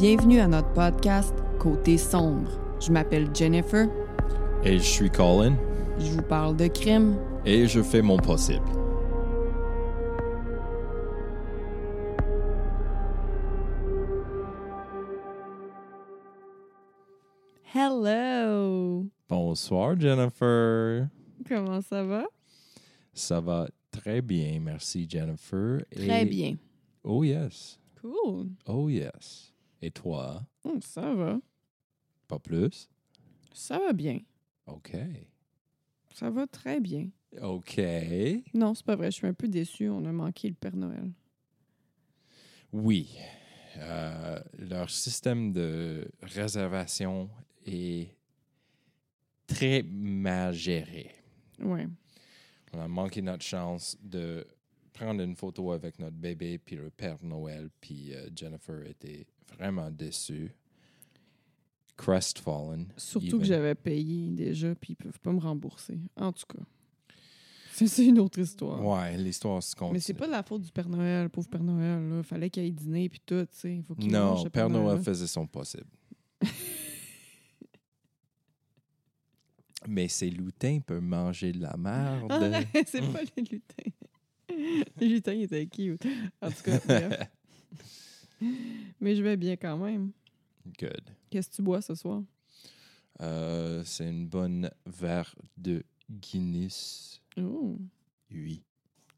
Bienvenue à notre podcast Côté sombre. Je m'appelle Jennifer. Et je suis Colin. Je vous parle de crime. Et je fais mon possible. Hello! Bonsoir, Jennifer. Comment ça va? Ça va très bien, merci, Jennifer. Très Et- bien. Oh, yes. Cool. Oh, yes. Et toi? Hum, ça va. Pas plus? Ça va bien. OK. Ça va très bien. OK. Non, c'est pas vrai. Je suis un peu déçue. On a manqué le Père Noël. Oui. Euh, leur système de réservation est très mal géré. Ouais. On a manqué notre chance de prendre une photo avec notre bébé puis le Père Noël, puis euh, Jennifer était vraiment déçue. Crestfallen. Surtout even. que j'avais payé déjà, puis ils peuvent pas me rembourser. En tout cas. C'est une autre histoire. Ouais, l'histoire se compte. Mais c'est pas de la faute du Père Noël, pauvre Père Noël. Là. Fallait qu'il aille dîner puis tout, tu sais. Faut qu'il mange, Non, le Père Noël faisait son possible. Mais ces lutins peuvent manger de la merde. Ah, c'est pas les lutins. Les lutins ils étaient cute. En tout cas, bref. Mais je vais bien quand même. Good. Qu'est-ce que tu bois ce soir? Euh, c'est une bonne verre de Guinness. Oh, Oui.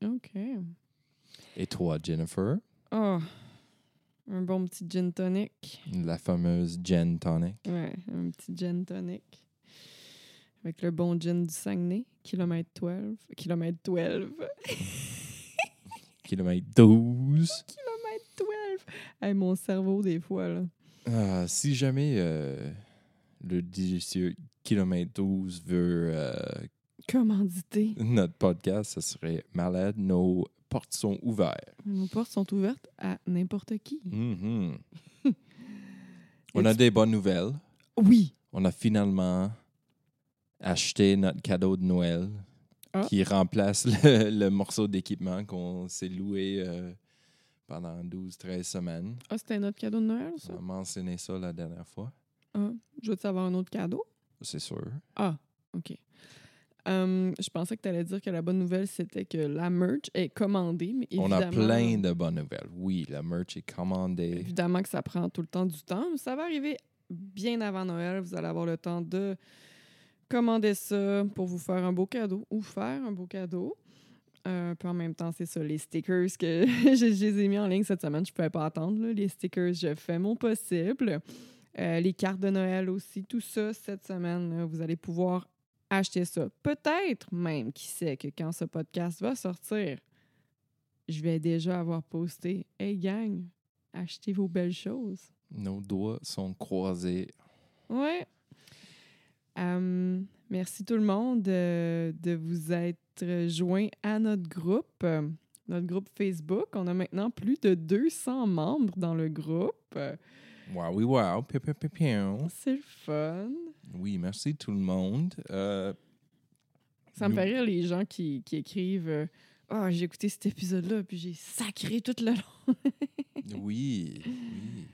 OK. Et toi, Jennifer? Oh, un bon petit gin tonic. La fameuse Jen Tonic. Ouais, un petit gin tonic. Avec le bon gin du Saguenay, kilomètre 12. Kilomètre 12. Kilomètre 12. kilomètre 12. Hey, mon cerveau, des fois, là. Ah, si jamais euh, le délicieux Kilomètre 12 veut euh, Commandité. notre podcast, ça serait malade. Nos portes sont ouvertes. Nos portes sont ouvertes à n'importe qui. Mhm. On a des bonnes nouvelles. Oui. On a finalement acheté notre cadeau de Noël Ah. qui remplace le, le morceau d'équipement qu'on s'est loué euh, pendant 12-13 semaines. Ah, c'était notre cadeau de Noël, On ça? a mentionné ça la dernière fois. Ah, je veux savoir un autre cadeau? C'est sûr. Ah, OK. Hum, je pensais que tu allais dire que la bonne nouvelle, c'était que la merch est commandée, mais On évidemment... a plein de bonnes nouvelles. Oui, la merch est commandée. Évidemment que ça prend tout le temps du temps, mais ça va arriver bien avant Noël. Vous allez avoir le temps de commander ça pour vous faire un beau cadeau ou faire un beau cadeau. Euh, puis en même temps, c'est ça, les stickers que je, je les ai mis en ligne cette semaine. Je ne pouvais pas attendre. là. Les stickers, je fais mon possible. Euh, les cartes de Noël aussi, tout ça cette semaine, là, vous allez pouvoir acheter ça. Peut-être même, qui sait, que quand ce podcast va sortir, je vais déjà avoir posté Hey gang, achetez vos belles choses. Nos doigts sont croisés. Ouais. Merci tout le monde euh, de vous être joints à notre groupe, euh, notre groupe Facebook. On a maintenant plus de 200 membres dans le groupe. Wow, oui, wow. C'est le fun. Oui, merci tout le monde. Euh, Ça me fait rire les gens qui, qui écrivent euh, Ah, j'ai écouté cet épisode-là, puis j'ai sacré tout le long. oui, oui.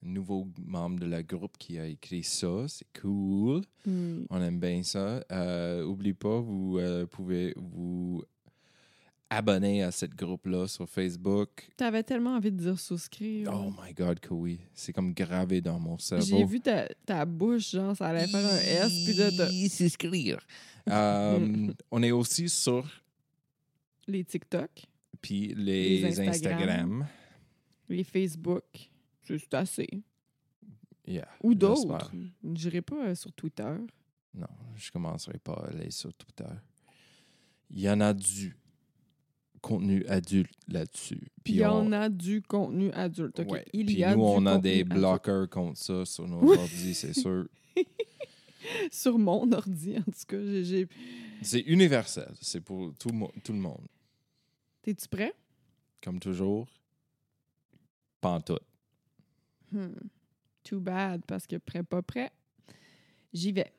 Nouveau membre de la groupe qui a écrit ça, c'est cool. Oui. On aime bien ça. Euh, oublie pas, vous euh, pouvez vous abonner à cette groupe-là sur Facebook. T'avais tellement envie de dire souscrire. Oh my God, que oui. C'est comme gravé dans mon cerveau. J'ai vu ta, ta bouche, genre, ça allait faire un S, puis là, t'as Souscrire. Euh, on est aussi sur les TikTok, puis les, Les Instagram. Instagram. les Facebook. C'est assez. Yeah, Ou d'autres. Je dirais pas euh, sur Twitter. Non, je commencerai pas à aller sur Twitter. Il y en a du contenu adulte là-dessus. Il y on- en a du contenu adulte. ok? Ouais. Il Puis y a nous, du on a des bloqueurs contre ça sur nos ordi, c'est sûr. Sur mon ordi, en tout cas. j'ai- C'est universel. C'est pour tout, mo- tout le monde. T'es-tu prêt? Comme toujours, pantoute. Hmm. Too bad, parce que prêt, pas prêt. J'y vais.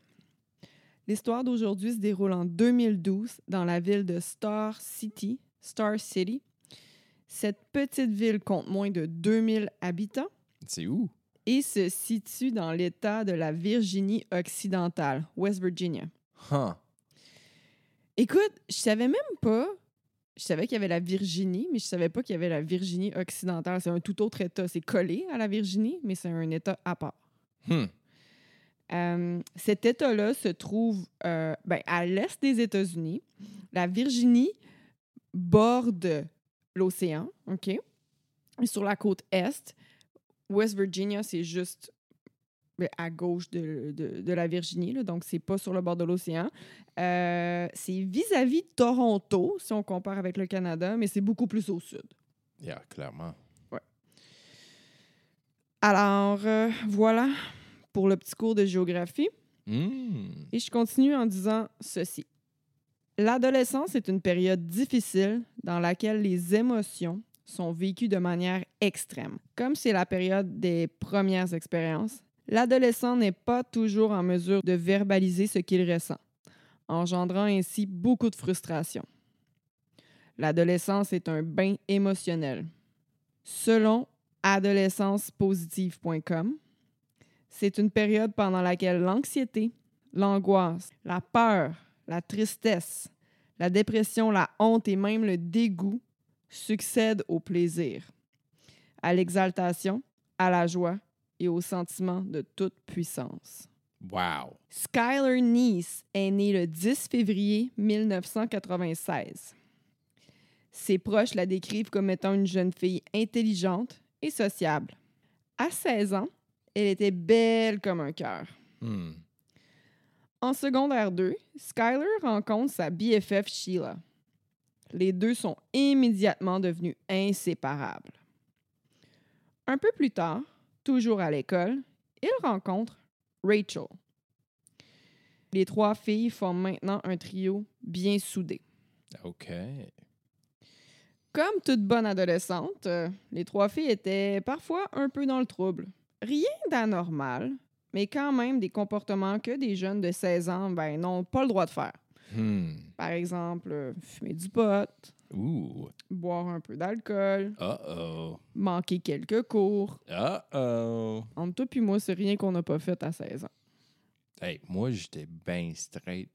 L'histoire d'aujourd'hui se déroule en 2012 dans la ville de Star City, Star City. Cette petite ville compte moins de 2000 habitants C'est où? et se situe dans l'État de la Virginie occidentale, West Virginia. Huh. Écoute, je savais même pas. Je savais qu'il y avait la Virginie, mais je savais pas qu'il y avait la Virginie occidentale. C'est un tout autre État. C'est collé à la Virginie, mais c'est un État à part. Hmm. Euh, cet État-là se trouve euh, ben, à l'est des États-Unis. La Virginie borde l'océan, OK? Et sur la côte est, West Virginia, c'est juste à gauche de, de- de la Virginie, là, donc c'est pas sur le bord de l'océan. Euh, c'est vis-à-vis de Toronto, si on compare avec le Canada, mais c'est beaucoup plus au sud. Yeah, clairement. Alors, euh, voilà pour le petit cours de géographie. Hmm. Et je continue en disant ceci. L'adolescence est une période difficile dans laquelle les émotions sont vécues de manière extrême. Comme c'est la période des premières expériences, l'adolescent n'est pas toujours en mesure de verbaliser ce qu'il ressent, engendrant ainsi beaucoup de frustration. L'adolescence est un bain émotionnel. Selon adolescencepositive.com, c'est une période pendant laquelle l'anxiété, l'angoisse, la peur, la tristesse, la dépression, la honte et même le dégoût succèdent au plaisir, à l'exaltation, à la joie et au sentiment de toute puissance. Wow. Skylar Nice est née le 10 février 1996. Ses proches la décrivent comme étant une jeune fille intelligente et sociable. À 16 ans, elle était belle comme un cœur. Hmm. En secondaire 2, Skylar rencontre sa BFF Sheila. Les deux sont immédiatement devenus inséparables. Un peu plus tard, toujours à l'école, il rencontre Rachel. Les trois filles forment maintenant un trio bien soudé. OK. Comme toute bonne adolescente, euh, les trois filles étaient parfois un peu dans le trouble. Rien d'anormal, mais quand même des comportements que des jeunes de 16 ans ben, n'ont pas le droit de faire. Hmm. Par exemple, euh, fumer du pot, Ooh. boire un peu d'alcool, Uh-oh. manquer quelques cours. Uh-oh. Entre toi puis moi, c'est rien qu'on n'a pas fait à 16 ans. Hey, moi, j'étais bien straight.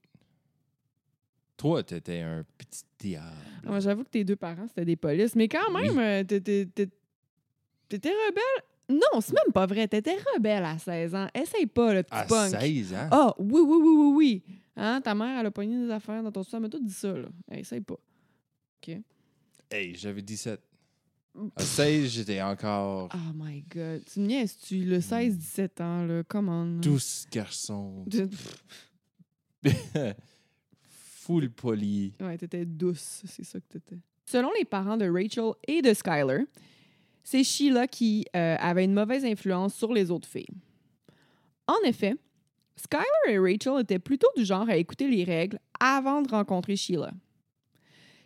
Toi, t'étais un petit diable. Moi, J'avoue que tes deux parents, c'était des polices, mais quand même, euh, t'étais rebelle. Non, c'est même pas vrai. T'étais rebelle à 16 ans. Essaye pas, le petit à punk. 16 ans? Ah, oui, oui, oui, oui, oui. Hein, ta mère, elle a pogné des affaires dans ton sous Elle m'a tout dit ça, là. Essaye pas. Hey, j'avais 17. À 16, j'étais encore Oh my God. Tu me niaises-tu, le 16-17 ans, là? Comment? douce garçon. Full poli. Ouais, t'étais douce, c'est ça que t'étais. Selon les parents de Rachel et de Skylar, c'est Sheila qui euh, avait une mauvaise influence sur les autres filles. En effet, Skylar et Rachel étaient plutôt du genre à écouter les règles avant de rencontrer Sheila.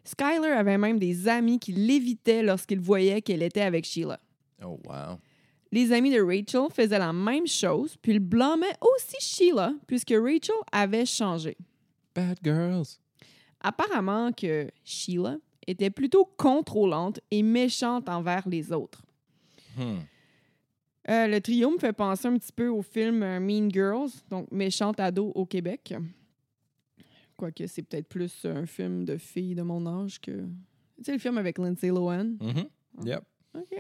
Skylar avait même des amis qui l'évitaient lorsqu'ils voyaient qu'elle était avec Sheila. Oh, wow. Les amis de Rachel faisaient la même chose, puis ils blâmaient aussi Sheila puisque Rachel avait changé. Bad girls. Apparemment que Sheila était plutôt contrôlante et méchante envers les autres. Hmm. Euh, le trio me fait penser un petit peu au film euh, Mean Girls, donc Méchante ado au Québec. Quoique c'est peut-être plus un film de filles de mon âge que. Tu sais, le film avec Lindsay Lohan. Mhm. Yep. OK.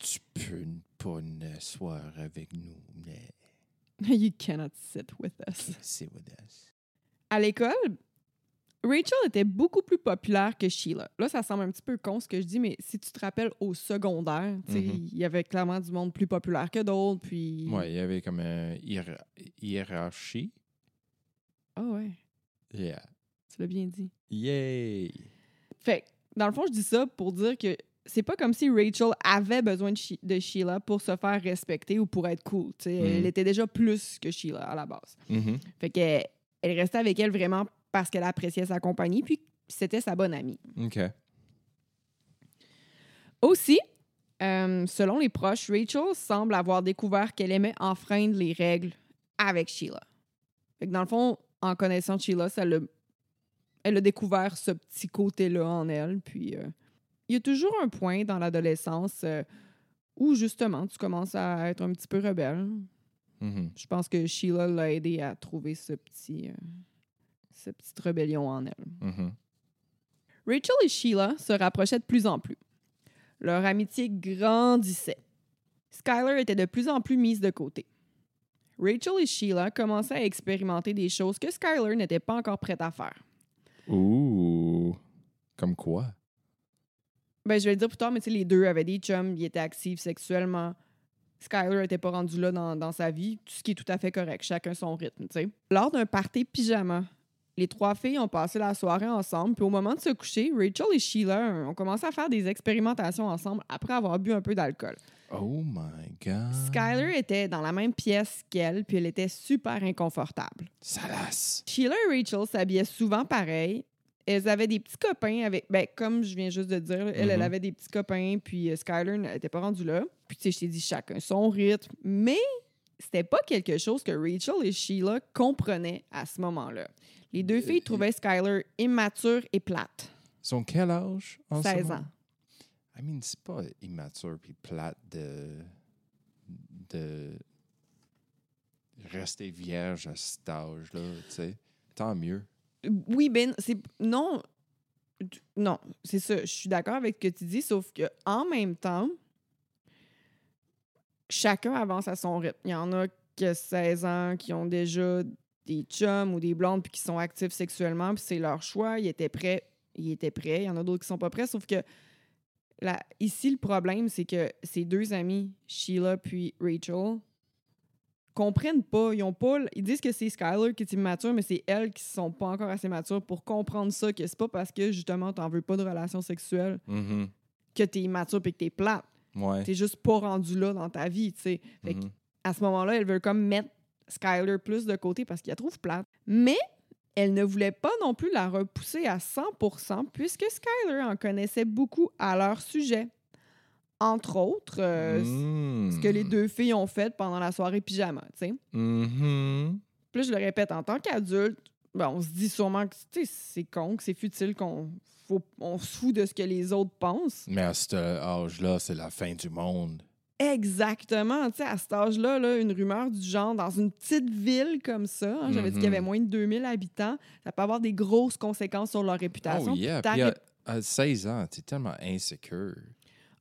Tu peux pas n'asseoir avec nous, mais You cannot sit with us. c'est with us. À l'école, Rachel était beaucoup plus populaire que Sheila. Là, ça semble un petit peu con ce que je dis, mais si tu te rappelles au secondaire, Mhm. il y avait clairement du monde plus populaire que d'autres. Puis. Ouais, il y avait comme une hiér- hiérarchie. Ah ouais, Yeah. tu l'as bien dit. Yay! Fait dans le fond, je dis ça pour dire que c'est pas comme si Rachel avait besoin de, She- de Sheila pour se faire respecter ou pour être cool. Elle Mhm. était déjà plus que Sheila à la base. Mhm. Fait qu'elle elle restait avec elle vraiment parce qu'elle appréciait sa compagnie, puis c'était sa bonne amie. OK. Aussi, euh, selon les proches, Rachel semble avoir découvert qu'elle aimait enfreindre les règles avec Sheila. Fait que dans le fond, en connaissant Sheila, ça elle a découvert ce petit côté-là en elle. Puis euh, il y a toujours un point dans l'adolescence euh, où justement tu commences à être un petit peu rebelle. Mhm. Je pense que Sheila l'a aidé à trouver ce petit, euh, cette petite rébellion en elle. Mhm. Rachel et Sheila se rapprochaient de plus en plus. Leur amitié grandissait. Skylar était de plus en plus mise de côté. Rachel et Sheila commençaient à expérimenter des choses que Skylar n'était pas encore prête à faire. Ouh. Comme quoi? Ben, je vais le dire plus tard, mais les deux avaient des chums, ils étaient actifs sexuellement. Skylar n'était pas rendu là dans, dans sa vie, tout ce qui est tout à fait correct, chacun son rythme, tu sais. Lors d'un party pyjama, les trois filles ont passé la soirée ensemble, puis au moment de se coucher, Rachel et Sheila ont commencé à faire des expérimentations ensemble après avoir bu un peu d'alcool. Oh my God. Skylar était dans la même pièce qu'elle, puis elle était super inconfortable. Salace. Sheila et Rachel s'habillaient souvent pareil. Elles avaient des petits copains avec. Ben, comme je viens juste de dire, elle, elle Mhm. avait des petits copains, puis euh, Skylar n'était pas rendu là. Puis, tu sais, je t'ai dit chacun son rythme. Mais c'était pas quelque chose que Rachel et Sheila comprenaient à ce moment-là. Les deux filles trouvaient Skylar immature et plate. Sont quel âge? en ce 16 moment? ans. I mean, c'est pas immature puis plate de, de rester vierge à cet âge-là, tu sais. Tant mieux. Oui, Ben, c'est. Non. Non, c'est ça. Je suis d'accord avec ce que tu dis, sauf que en même temps, chacun avance à son rythme. Il y en a ont 16 ans, qui ont déjà des chums ou des blondes, puis qui sont actifs sexuellement, puis c'est leur choix. Ils étaient prêts. Ils étaient prêts. Il y en a d'autres qui sont pas prêts, sauf que ici, le problème, c'est que ces deux amis, Sheila puis Rachel, comprennent pas. Ils ont pas. Ils disent que c'est Skylar qui est immature, mais c'est elles qui sont pas encore assez matures pour comprendre ça, que c'est pas parce que justement t'en veux pas de relation sexuelle Mhm. que t'es immature et que t'es plate. Ouais. T'es juste pas rendu là dans ta vie, tu sais. Mhm. à ce moment-là, elles veulent comme mettre Skylar plus de côté parce qu'elle la trouve plate. Mais elle ne voulait pas non plus la repousser à 100% puisque Skylar en connaissait beaucoup à leur sujet. Entre autres, euh, ce que les deux filles ont fait pendant la soirée pyjama, tu sais. Mhm. Puis là, je le répète, en tant qu'adulte, ben, on se dit sûrement que c'est con, que c'est futile, qu'on on se fout de ce que les autres pensent. Mais à cet âge-là, c'est la fin du monde. Exactement. Tu sais, à cet âge-là, là, une rumeur du genre dans une petite ville comme ça, hein, j'avais dit qu'il y avait Mhm. moins de 2000 habitants, ça peut avoir des grosses conséquences sur leur réputation. Oh yeah. Puis à, rép- à 16 ans, t'es tellement insécure.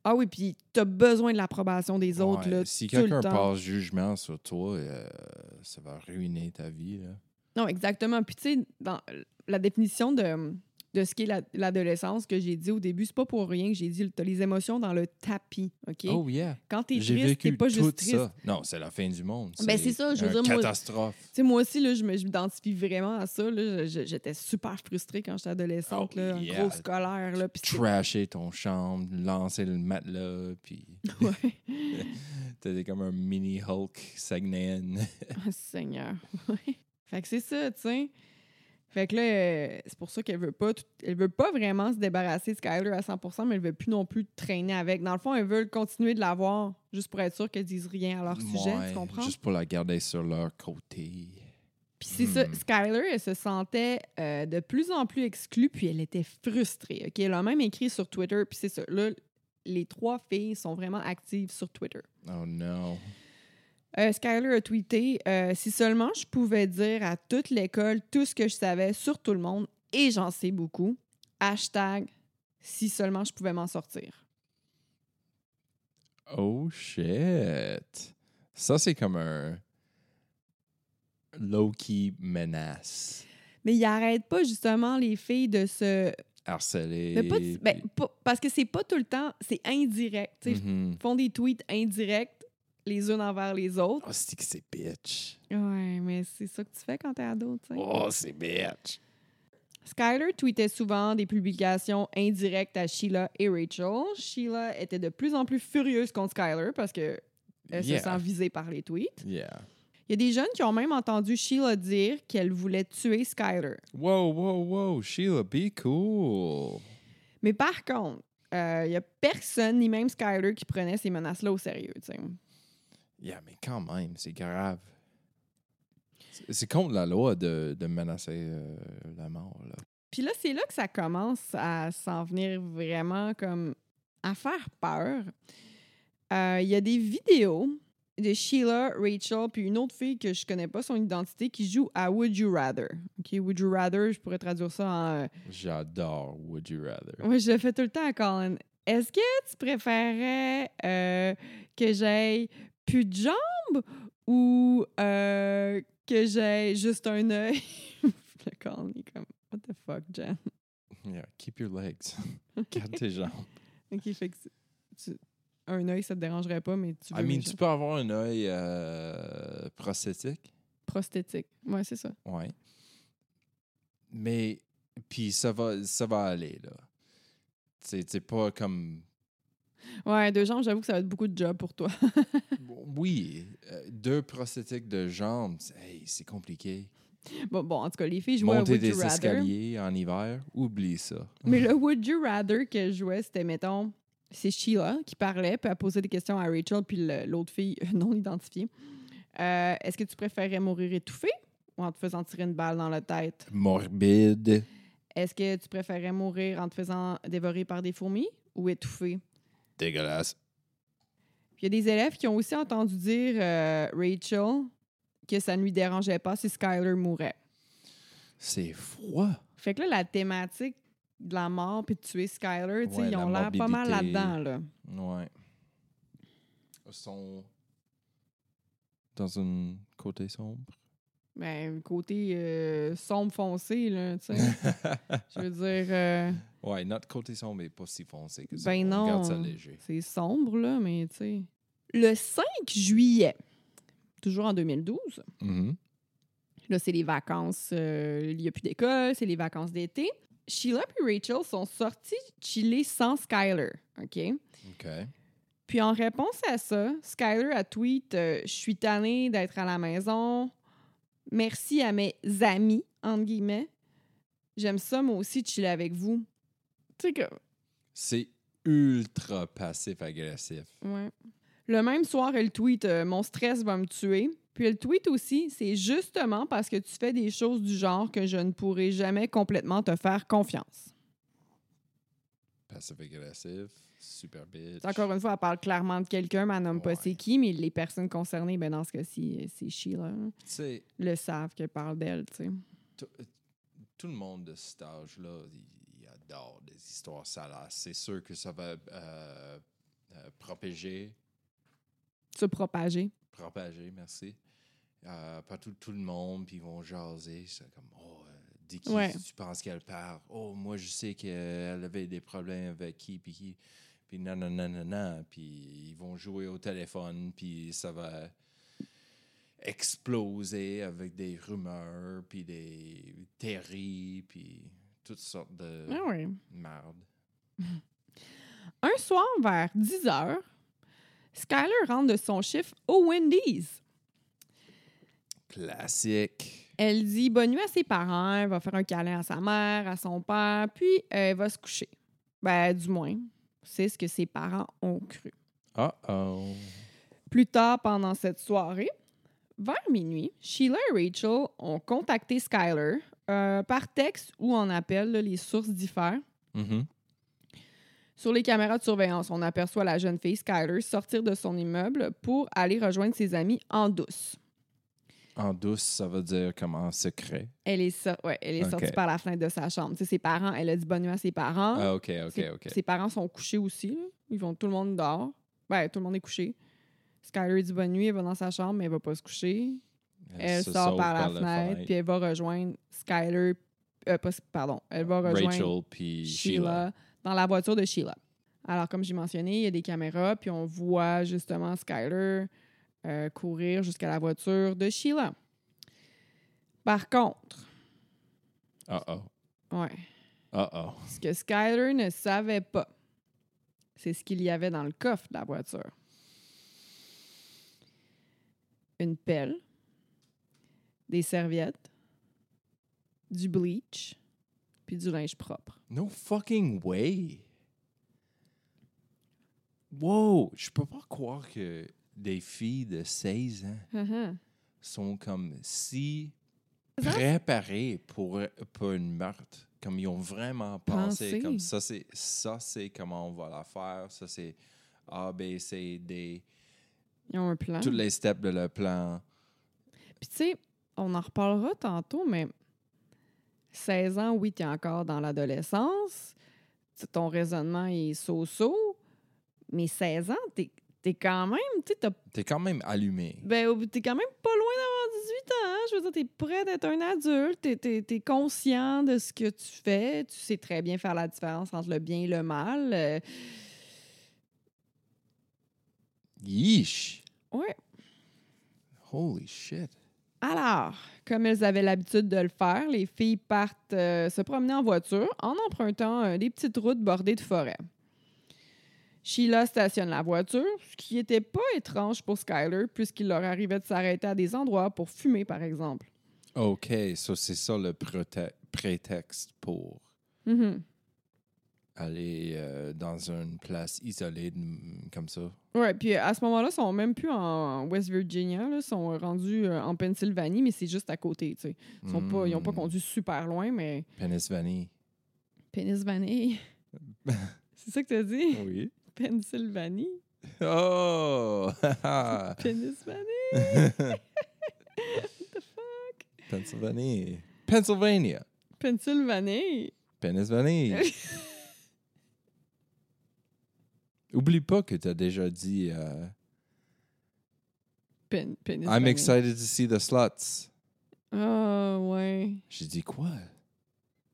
Ah oui, puis t'as besoin de l'approbation des autres. Ouais, Là, si quelqu'un passe jugement sur toi, euh, ça va ruiner ta vie. Là. Non, exactement. Puis, tu sais, dans la définition de, de ce qu'est la- l'adolescence que j'ai dit au début, c'est pas pour rien que j'ai dit t'as les émotions dans le tapis. OK? Oh yeah. Quand t'es triste, vécu t'es pas tout juste triste. ça. Non, c'est la fin du monde. Ben, c'est ça, je veux une dire, moi- catastrophe. Tu sais, moi aussi, là, je me- je m'identifie vraiment à ça. J'étais super frustrée quand j'étais adolescente. Oh, là, yeah. Grosse colère. Là, Trasher ton chambre, lancer le matelas, puis Ouais. t'étais comme un mini Hulk sagnéen. Ah, Seigneur. Ouais. fait que c'est ça, tu sais. Fait que là, euh, c'est pour ça qu'elle veut pas tout- elle veut pas vraiment se débarrasser de Skyler à 100 mais elle veut plus non plus traîner avec. Dans le fond, elle veut continuer de l'avoir juste pour être sûre qu'elle dise rien à leur sujet, Ouais, tu comprends? Juste pour la garder sur leur côté. Puis c'est ça, Hmm. Skyler, elle se sentait euh, de plus en plus exclue, puis elle était frustrée. ok? Elle a même écrit sur Twitter, puis c'est ça. Là, les trois filles sont vraiment actives sur Twitter. Oh non. Euh, Skyler a tweeté euh, Si seulement je pouvais dire à toute l'école tout ce que je savais sur tout le monde, et j'en sais beaucoup. Hashtag Si seulement je pouvais m'en sortir. Oh shit. Ça, c'est comme un low-key menace. Mais il arrête pas justement les filles de se. Harceler. de ben, pas- parce que c'est pas tout le temps, c'est indirect. Mhm. Ils font des tweets indirects les unes envers les autres. Oh, c'est que c'est bitch. Ouais, mais c'est ça que tu fais quand t'es ado, tu sais. Oh, c'est bitch. Skyler tweetait souvent des publications indirectes à Sheila et Rachel. Sheila était de plus en plus furieuse contre Skyler parce que elle Yeah. se sent visée par les tweets. Yeah. Il y a des jeunes qui ont même entendu Sheila dire qu'elle voulait tuer Skyler. Wow, wow, wow. Sheila, be cool. Mais par contre, euh, il y a personne, ni même Skyler, qui prenait ces menaces-là au sérieux. tu sais. Yeah, mais quand même, c'est grave. C'est- contre la loi de, de menacer euh, la mort. Là. Puis là, c'est là que ça commence à s'en venir vraiment comme à faire peur. Euh, Il y a des vidéos de Sheila, Rachel, puis une autre fille que je connais pas son identité qui joue à Would You Rather. OK, Would You Rather, je pourrais traduire ça en. euh, J'adore Would You Rather. Oui, je le fais tout le temps à Colin. Est-ce que tu préférais euh, que j'aie plus de jambes ou euh, que j'aie juste un œil? le Colin est comme, what the fuck, Jen? Yeah, keep your legs. Garde tes jambes. OK, fait que tu- tu- un œil, ça te dérangerait pas, mais tu veux I mean, tu peux avoir un œil euh, prosthétique. prosthétique. Ouais, c'est ça. Ouais. Mais, puis ça va, ça va aller, là. C'est pas comme. Ouais, deux jambes, j'avoue que ça va être beaucoup de job pour toi. Oui, euh, deux prosthétiques de jambes, c'est- hey, c'est compliqué. bon, bon, en tout cas, les filles jouaient à Monter Would You des Rather. escaliers en hiver, oublie ça. Mais le Would You Rather que je jouais, c'était, mettons, c'est Sheila qui parlait, puis elle posait des questions à Rachel, puis le- l'autre fille non identifiée. Euh, Est-ce que tu préférais mourir étouffée ou en te faisant tirer une balle dans la tête? Morbide. Est-ce que tu préférais mourir en te faisant dévorer par des fourmis ou étouffée? Dégueulasse. Il y a des élèves qui ont aussi entendu dire, euh, Rachel, que ça ne lui dérangeait pas si Skyler mourait. C'est froid. Fait que là, la thématique de la mort puis de tuer Skyler, Ouais, ils la ont l'air pas mal là-dedans, là. Ouais. Ils sont dans un côté sombre. Ben, côté euh, sombre foncé, là, tu sais. Je veux dire, euh, ouais, notre côté sombre n'est pas si foncé que ça. ben On non. garde ça léger. C'est sombre, là, mais tu sais. Le 5 juillet, toujours en 2012, Mhm. là, c'est les vacances, euh, il n'y a plus d'école, c'est les vacances d'été. Sheila et Rachel sont sortis chiller sans Skyler, OK? OK. Puis en réponse à ça, Skyler a tweet euh, Je suis tannée d'être à la maison. Merci à mes amis, entre guillemets. J'aime ça, moi aussi, chiller avec vous. Sais. C'est ultra passif-agressif. Ouais. Le même soir, elle tweet euh, Mon stress va me tuer. Puis elle tweet aussi C'est justement parce que tu fais des choses du genre que je ne pourrai jamais complètement te faire confiance. Passif-agressif, super bitch. Encore une fois, elle parle clairement de quelqu'un, mais elle nomme pas Ouais. c'est qui, mais les personnes concernées, ben dans ce cas-ci, euh, c'est Sheila. hein. Le savent qu'elle parle d'elle, tu sais. tout, tout le monde de cet âge-là, adore des histoires salaces. C'est sûr que ça va euh, euh, propager, Se propager. propager, merci. Euh, pas tout, tout le monde, puis ils vont jaser. C'est comme, oh, dis qui Ouais. tu penses qu'elle parle? Oh, moi, je sais qu'elle avait des problèmes avec qui, puis qui. Puis non, non, non, non, non. Puis ils vont jouer au téléphone, puis ça va exploser avec des rumeurs, puis des théories, puis toutes sortes de Ah oui. merde. Un soir, vers 10 heures, Skyler rentre de son chiffre au Wendy's. Classique. Elle dit bonne nuit à ses parents, elle va faire un câlin à sa mère, à son père, puis elle va se coucher. Ben, du moins, c'est ce que ses parents ont cru. Uh-oh. Plus tard pendant cette soirée, vers minuit, Sheila et Rachel ont contacté Skyler euh, par texte ou en appel, là, les sources diffèrent. Mhm. Sur les caméras de surveillance, on aperçoit la jeune fille Skyler sortir de son immeuble pour aller rejoindre ses amis en douce. En douce, ça veut dire comme en secret? Elle est, ouais, elle est sortie par la fenêtre de sa chambre. Ses parents, elle a dit bonne nuit à ses parents. Ah, OK, OK, ses, OK. ses parents sont couchés aussi. là. Ils vont tout le monde dehors. Ben, tout le monde est couché. Skyler dit bonne nuit, elle va dans sa chambre, mais elle va pas se coucher. Elle sort par la fenêtre, puis elle va rejoindre Skyler. euh, pas- pardon, elle va rejoindre Rachel puis Sheila, dans la voiture de Sheila. Alors, comme j'ai mentionné, il y a des caméras, puis on voit justement Skyler euh, courir jusqu'à la voiture de Sheila. Par contre, Uh-oh. Ouais. Uh-oh. Ce que Skyler ne savait pas, c'est ce qu'il y avait dans le coffre de la voiture. Une pelle, des serviettes, du bleach, puis du linge propre. No fucking way. Wow, je peux pas croire que des filles de 16 ans Uh-huh. sont comme si préparées pour, pour une meurtre. Comme ils ont vraiment pensé, Pensé. comme ça, c'est ça, c'est comment on va la faire. Ça, c'est A, B, C, D. Ils ont un plan. Tous les steps de le plan. Puis tu sais, on en reparlera tantôt, mais 16 ans, oui, tu es encore dans l'adolescence. Tu- Ton raisonnement est so-so. Mais 16 ans, tu es, quand même, tu T'es quand même allumé. ben, t'es quand même pas loin d'avoir 18 ans. hein. Je veux dire, t'es prêt d'être un adulte. T'es es, conscient de ce que tu fais. Tu sais très bien faire la différence entre le bien et le mal. Euh, Yeesh. ouais. Holy shit. Alors, comme elles avaient l'habitude de le faire, les filles partent euh, se promener en voiture en empruntant euh, des petites routes bordées de forêt. Sheila stationne la voiture, ce qui n'était pas étrange pour Skyler, puisqu'il leur arrivait de s'arrêter à des endroits pour fumer, par exemple. OK, so c'est ça le prétexte pour Mhm. Aller euh, dans une place isolée comme ça. Ouais, puis à ce moment-là, ils sont même plus en West Virginia, là, ils sont rendus euh, en Pennsylvanie, mais c'est juste à côté, tu sais. Ils n'ont pas, pas Hmm. conduit super loin, mais Pennsylvanie. Pennsylvanie. c'est ça que tu as dit? Oui. Pennsylvanie? Oh! Pennsylvanie? Pennsylvanie. Pennsylvania. Pennsylvanie? Pennsylvanie. Oublie pas que tu as déjà dit euh, Pen- I'm excited to see the sluts. Ah, ouais. J'ai dit quoi?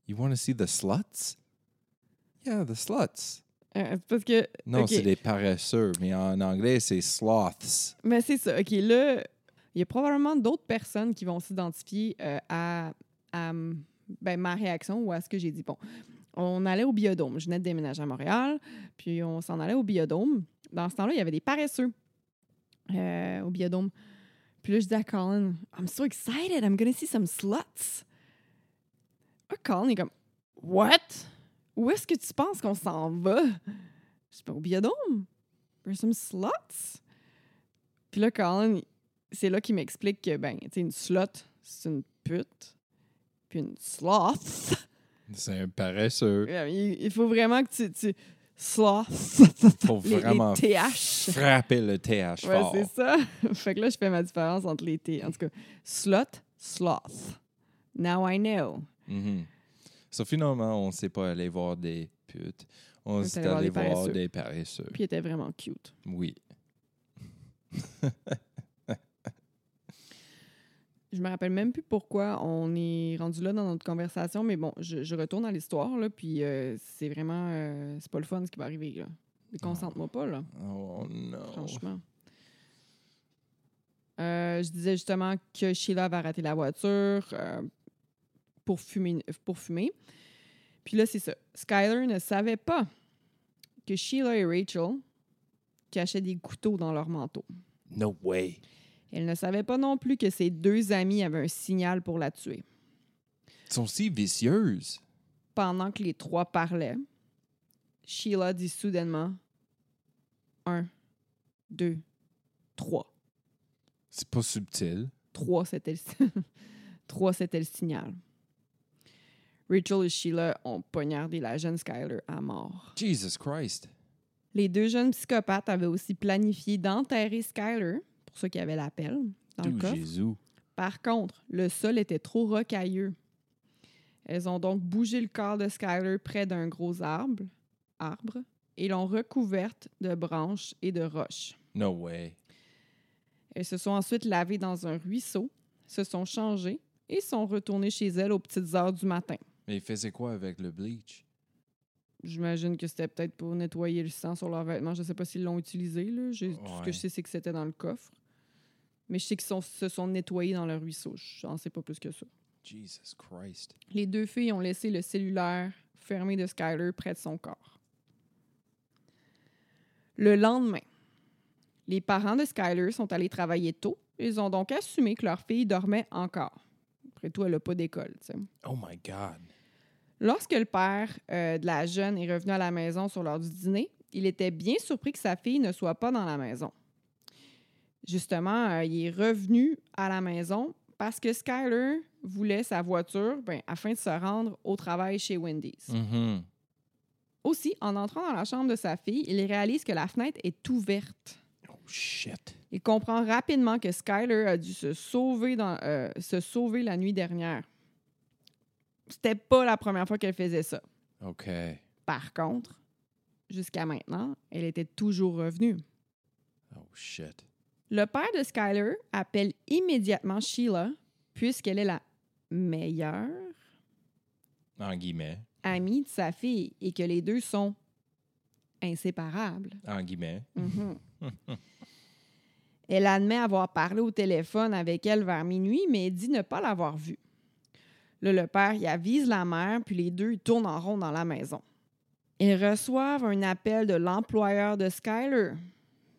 You want to see the sluts? Yeah, the sluts. Euh, parce que. Non, c'est des paresseux, mais en anglais, c'est sloths. Mais c'est ça. OK, là, il y a probablement d'autres personnes qui vont s'identifier euh, à, à, ben, ma réaction ou à ce que j'ai dit. Bon, on allait au biodôme. Je venais de déménager à Montréal, puis on s'en allait au biodôme. Dans ce temps-là, il y avait des paresseux euh, au biodôme. Puis là, je dis à Colin, I'm so excited, I'm gonna see some sluts. Ah, Colin est comme, What? Où est-ce que tu penses qu'on s'en va? Je dis, Ben, au biodôme. There's some sluts. Puis là, Colin, c'est là qu'il m'explique que, ben, tu une slut, c'est une pute. Puis une sloth, C'est un paresseux. il, il faut vraiment que tu. tu sloth. Faut Les, les vraiment TH. frapper le TH Ouais, fort. c'est ça. fait que là, je fais ma différence entre les T. En tout cas, slut, sloth. Now I know. Mhm. So, finalement, on ne s'est pas allé voir des putes. On est s'est allé voir des voir paresseux. des paresseux. Puis il était vraiment cute. Oui. Je me rappelle même plus pourquoi on est rendu là dans notre conversation, mais bon, je, je retourne à l'histoire, là, puis euh, c'est vraiment... euh, c'est pas le fun ce qui va arriver, là. Déconcentre-moi pas, là. Oh non. franchement. Euh, je disais justement que Sheila va rater la voiture euh, pour, fumer, pour fumer. Puis là, c'est ça. Skyler ne savait pas que Sheila et Rachel cachaient des couteaux dans leur manteau. No way. Elle ne savait pas non plus que ses deux amis avaient un signal pour la tuer. Ils sont si vicieuses. Pendant que les trois parlaient, Sheila dit soudainement un, deux, trois. C'est pas subtil. Trois, c'était le... Trois, c'était le signal. Rachel et Sheila ont poignardé la jeune Skyler à mort. Jesus Christ. Les deux jeunes psychopathes avaient aussi planifié d'enterrer Skyler, pour ceux qui avaient l'appel, dans le Tout coffre. Jésus. Par contre, le sol était trop rocailleux. Elles ont donc bougé le corps de Skyler près d'un gros arbre, arbre et l'ont recouverte de branches et de roches. No way. Elles se sont ensuite lavées dans un ruisseau, se sont changées et sont retournées chez elles aux petites heures du matin. Mais ils faisaient quoi avec le bleach? J'imagine que c'était peut-être pour nettoyer le sang sur leurs vêtements. Je ne sais pas s'ils l'ont utilisé. Là. Tout ce que je sais, c'est que c'était dans le coffre. Mais je sais qu'ils sont- se sont nettoyés dans le ruisseau. J'en sais pas plus que ça. Jesus Christ. Les deux filles ont laissé le cellulaire fermé de Skyler près de son corps. Le lendemain, les parents de Skyler sont allés travailler tôt. Ils ont donc assumé que leur fille dormait encore. Après tout, elle n'a pas d'école. Oh my God. Lorsque le père euh, de la jeune est revenu à la maison sur l'heure du dîner, il était bien surpris que sa fille ne soit pas dans la maison. Justement, euh, il est revenu à la maison parce que Skyler voulait sa voiture ben, afin de se rendre au travail chez Wendy's. Mhm. Aussi, en entrant dans la chambre de sa fille, il réalise que la fenêtre est ouverte. Oh shit. Il comprend rapidement que Skyler a dû se sauver, dans, euh, se sauver la nuit dernière. C'était pas la première fois qu'elle faisait ça. OK. Par contre, jusqu'à maintenant, elle était toujours revenue. Oh shit. Le père de Skyler appelle immédiatement Sheila, puisqu'elle est la meilleure En guillemets. amie de sa fille et que les deux sont inséparables. En guillemets. Mhm. elle admet avoir parlé au téléphone avec elle vers minuit, mais dit ne pas l'avoir vue. Là, le père y avise la mère, puis les deux ils tournent en rond dans la maison. Ils reçoivent un appel de l'employeur de Skyler.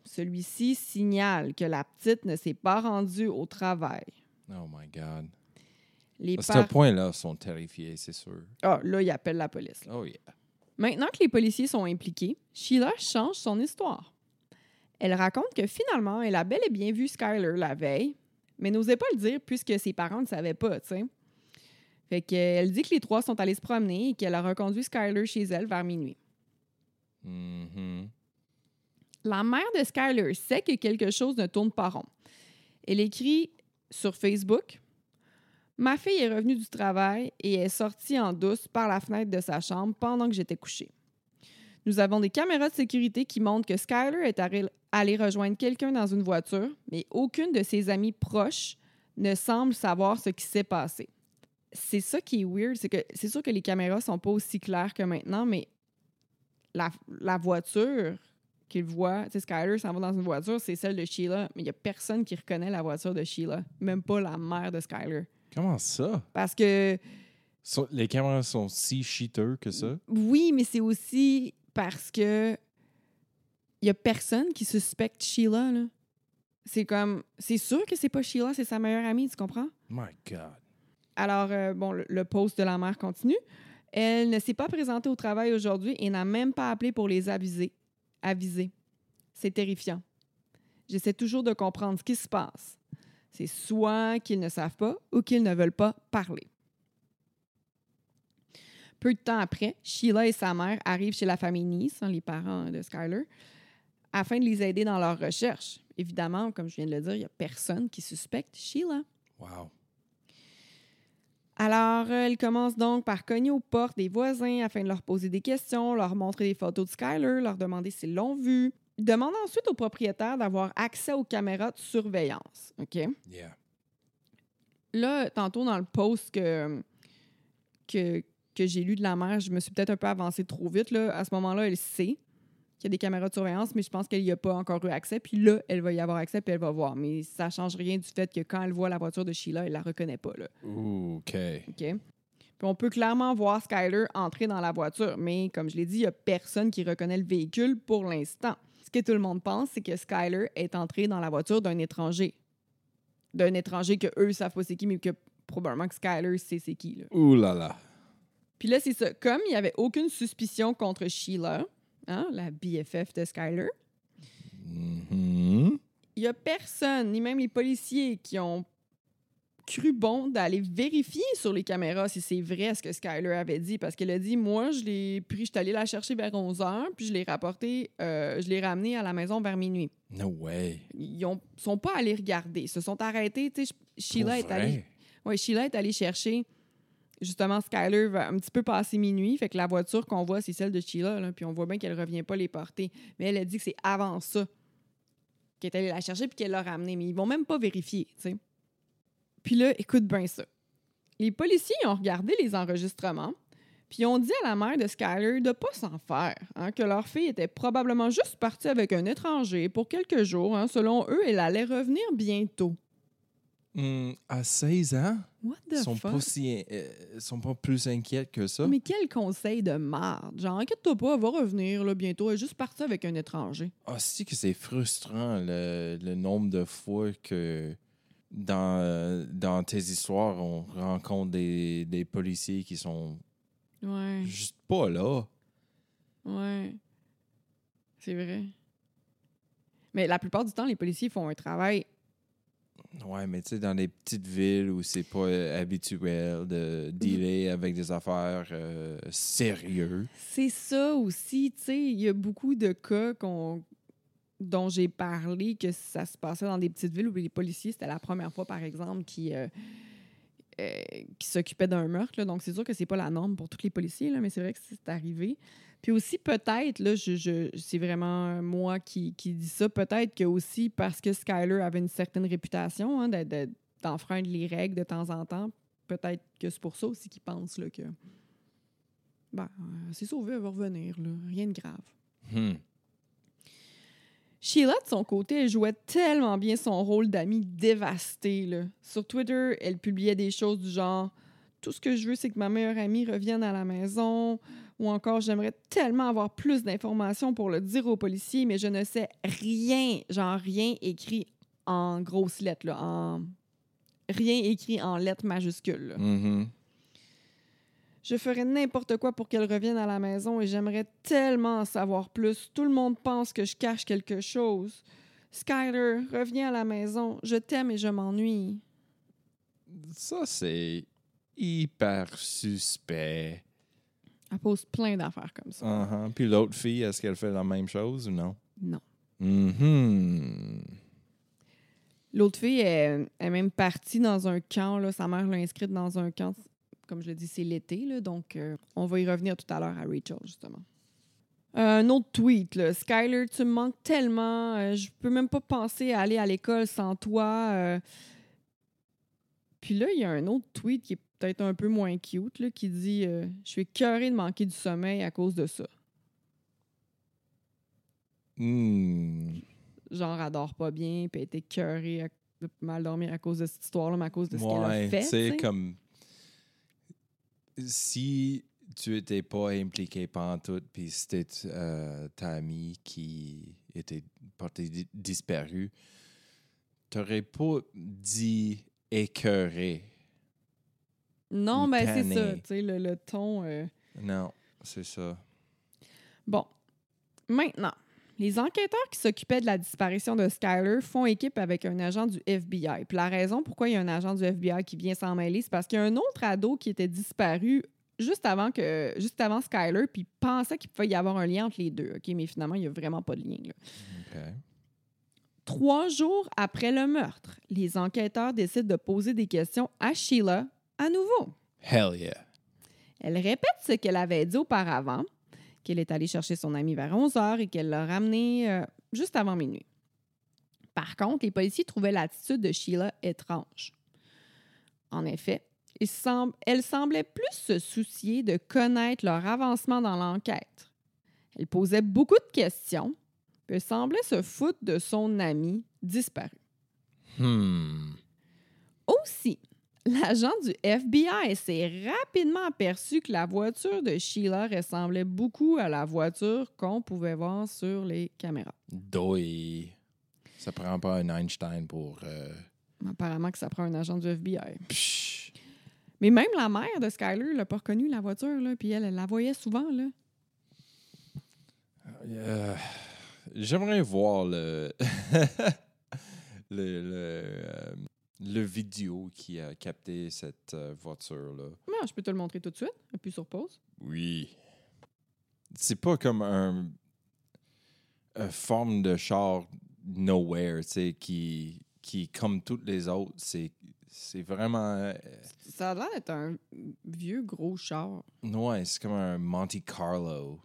Celui-ci signale que la petite ne s'est pas rendue au travail. Oh my God. Les À ce point-là, ils sont terrifiés, c'est sûr. Ah, là, il appelle la police. là. Oh yeah. Maintenant que les policiers sont impliqués, Sheila change son histoire. Elle raconte que finalement, elle a bel et bien vu Skyler la veille, mais n'osait pas le dire puisque ses parents ne savaient pas, tu sais. Fait qu'elle dit que les trois sont allés se promener et qu'elle a reconduit Skyler chez elle vers minuit. Mhm. La mère de Skyler sait que quelque chose ne tourne pas rond. Elle écrit sur Facebook Ma fille est revenue du travail et est sortie en douce par la fenêtre de sa chambre pendant que j'étais couchée. Nous avons des caméras de sécurité qui montrent que Skyler est allée rejoindre quelqu'un dans une voiture, mais aucune de ses amies proches ne semble savoir ce qui s'est passé. C'est ça qui est weird, c'est que c'est sûr que les caméras sont pas aussi claires que maintenant, mais la voiture qu'il voit, tu sais, Skyler s'en va dans une voiture, c'est celle de Sheila, mais il y a personne qui reconnaît la voiture de Sheila, même pas la mère de Skyler. Comment ça? Parce que So- les caméras sont si cheaters que ça? oui, mais c'est aussi parce que il y a personne qui suspecte Sheila là. C'est comme c'est sûr que c'est pas Sheila, c'est sa meilleure amie, tu comprends? My God. Alors euh, bon, le, le post de la mère continue. Elle ne s'est pas présentée au travail aujourd'hui et n'a même pas appelé pour les aviser. Aviser. C'est terrifiant. J'essaie toujours de comprendre ce qui se passe. C'est soit qu'ils ne savent pas ou qu'ils ne veulent pas parler. Peu de temps après, Sheila et sa mère arrivent chez la famille Nice, hein, les parents de Skyler, afin de les aider dans leur recherche. Évidemment, comme je viens de le dire, il n'y a personne qui suspecte Sheila. Wow. Alors, euh, elle commence donc par cogner aux portes des voisins afin de leur poser des questions, leur montrer des photos de Skyler, leur demander s'ils l'ont vu. Demande ensuite au propriétaire d'avoir accès aux caméras de surveillance. OK? Yeah. Là, tantôt dans le post que, que, que j'ai lu de la mère, je me suis peut-être un peu avancée trop vite. Là. À ce moment-là, elle sait qu'il y a des caméras de surveillance, mais je pense qu'elle n'y a pas encore eu accès. Puis là, elle va y avoir accès, puis elle va voir. Mais ça ne change rien du fait que quand elle voit la voiture de Sheila, elle la reconnaît pas. Là. OK. OK? Puis on peut clairement voir Skyler entrer dans la voiture, mais comme je l'ai dit, il n'y a personne qui reconnaît le véhicule pour l'instant. Ce que tout le monde pense, c'est que Skyler est entré dans la voiture d'un étranger. D'un étranger que eux savent pas c'est qui, mais que probablement que Skyler sait c'est qui. là. Ouh là là. Puis là, c'est ça. Comme il n'y avait aucune suspicion contre Sheila, hein, la BFF de Skyler, Mhm. il n'y a personne, ni même les policiers, qui ont cru bon d'aller vérifier sur les caméras si c'est vrai ce que Skyler avait dit. Parce qu'elle a dit Moi, je l'ai pris, je suis allée la chercher vers 11 h, puis je l'ai rapporté, euh, je l'ai ramené à la maison vers minuit. No way. Ils ne sont pas allés regarder. Ils se sont arrêtés. Sheila est allée. Oui, Sheila est allée chercher justement Skyler vers un petit peu passé minuit. Fait que la voiture qu'on voit, c'est celle de Sheila. puis on voit bien qu'elle revient pas les porter. Mais elle a dit que c'est avant ça qu'elle est allée la chercher puis qu'elle l'a ramenée. Mais ils vont même pas vérifier, tu sais. Puis là, écoute bien ça. Les policiers ont regardé les enregistrements puis ont dit à la mère de Skyler de pas s'en faire, hein, que leur fille était probablement juste partie avec un étranger pour quelques jours. hein. Selon eux, elle allait revenir bientôt. Hmm, à 16 ans, ils the sont fuck? pas, si, euh, sont pas plus inquiets que ça. Mais quel conseil de marde. Genre, inquiète-toi pas, elle va revenir là, bientôt. Elle est juste partie avec un étranger. Ah, c'est que c'est frustrant le, le nombre de fois que dans, euh, dans tes histoires, on rencontre des, des policiers qui sont Ouais, juste pas là? ouais. C'est vrai. Mais la plupart du temps, les policiers font un travail. Ouais, mais tu sais, dans les petites villes où c'est pas euh, habituel de dealer avec des affaires euh, sérieuses. C'est ça aussi, tu sais. Il y a beaucoup de cas qu'on dont j'ai parlé que ça se passait dans des petites villes où les policiers, c'était la première fois, par exemple, qui, euh, qui s'occupaient d'un meurtre. là. Donc, c'est sûr que c'est pas la norme pour tous les policiers, là, mais c'est vrai que c'est arrivé. Puis aussi, peut-être, là, je, je- c'est vraiment moi qui, qui dis ça, peut-être que aussi parce que Skyler avait une certaine réputation hein, de- de- d'enfreindre les règles de temps en temps, peut-être que c'est pour ça aussi qu'ils pensent là, que ben, c'est sauvé, elle va revenir, rien de grave. Hmm. Sheila, de son côté, elle jouait tellement bien son rôle d'amie dévastée. là. Sur Twitter, elle publiait des choses du genre Tout ce que je veux, c'est que ma meilleure amie revienne à la maison. Ou encore, j'aimerais tellement avoir plus d'informations pour le dire aux policiers, mais je ne sais rien, genre rien écrit en grosses lettres, là, en... rien écrit en lettres majuscules. là. Mhm. Je ferais n'importe quoi pour qu'elle revienne à la maison et j'aimerais tellement en savoir plus. Tout le monde pense que je cache quelque chose. Skyler, reviens à la maison. Je t'aime et je m'ennuie. Ça, c'est hyper suspect. Elle pose plein d'affaires comme ça. Uh-huh. Puis l'autre fille, est-ce qu'elle fait la même chose ou non? Non. Mhm. L'autre fille est, est même partie dans un camp. Là. Sa mère l'a inscrite dans un camp. Comme je l'ai dit, c'est l'été. là, Donc, euh, on va y revenir tout à l'heure à Rachel, justement. Euh, un autre tweet. Là. Skyler, tu me manques tellement. euh, je peux même pas penser à aller à l'école sans toi. euh. Puis là, il y a un autre tweet qui est peut-être un peu moins cute, là, qui dit Je suis écœurée de manquer du sommeil à cause de ça. Hmm. Genre, elle dort pas bien, puis elle était de mal dormir à cause de cette histoire-là, mais à cause de ce qu'elle Ouais, a fait. comme si tu étais pas impliqué pendant tout, puis c'était euh, ta amie qui était portée di- disparue, t'aurais pas dit écœuré. Non, ou ben c'est ça, tu sais, le, le ton. euh. Non, c'est ça. Bon. Maintenant, les enquêteurs qui s'occupaient de la disparition de Skyler font équipe avec un agent du FBI. Puis la raison pourquoi il y a un agent du FBI qui vient s'en mêler, c'est parce qu'il y a un autre ado qui était disparu juste avant que juste avant Skyler, puis pensait qu'il pouvait y avoir un lien entre les deux. OK, mais finalement, il n'y a vraiment pas de lien. là. Trois jours après le meurtre, les enquêteurs décident de poser des questions à Sheila à nouveau. Hell yeah. Elle répète ce qu'elle avait dit auparavant, qu'elle est allée chercher son ami vers 11 heures et qu'elle l'a ramené euh, juste avant minuit. Par contre, les policiers trouvaient l'attitude de Sheila étrange. En effet, il semble- elle semblait plus se soucier de connaître leur avancement dans l'enquête. Elle posait beaucoup de questions, puis elle semblait se foutre de son ami disparu. Hmm. Aussi, l'agent du FBI s'est rapidement aperçu que la voiture de Sheila ressemblait beaucoup à la voiture qu'on pouvait voir sur les caméras. Doi. Ça prend pas un Einstein pour. euh, Apparemment que ça prend un agent du FBI. psh. Mais même la mère de Skyler l'a pas reconnu, la voiture, là, puis elle, elle la voyait souvent. Là. Euh, J'aimerais voir le le, le, euh, le vidéo qui a capté cette euh, voiture-là. Je peux te le montrer tout de suite. Appuie sur pause. Oui. C'est pas comme un, un forme de char nowhere, tu sais, qui, qui, comme toutes les autres, c'est c'est vraiment. euh, Ça a l'air d'être un vieux gros char. Ouais, c'est comme un Monte Carlo.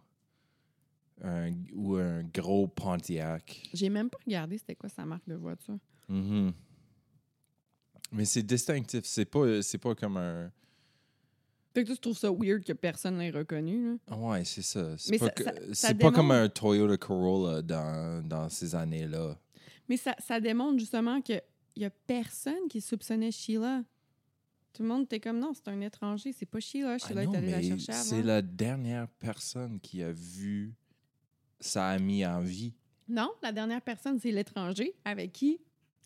Un- ou un gros Pontiac. J'ai même pas regardé c'était quoi sa marque de voiture. Mhm. Mais c'est distinctif. C'est pas, c'est pas comme un. Fait que tu trouves ça weird que personne l'ait reconnu. Là? Ouais, c'est ça. C'est Mais pas, ça- que- ça- ça c'est pas comme un Toyota Corolla dans, dans ces années-là. Mais ça, ça démontre justement que il y a personne qui soupçonnait Sheila. Tout le monde était comme non, c'est un étranger, c'est pas Sheila. Ah Sheila non, est allée la mais chercher c'est la dernière personne qui a vu sa amie en vie. Non, la dernière personne, c'est l'étranger avec qui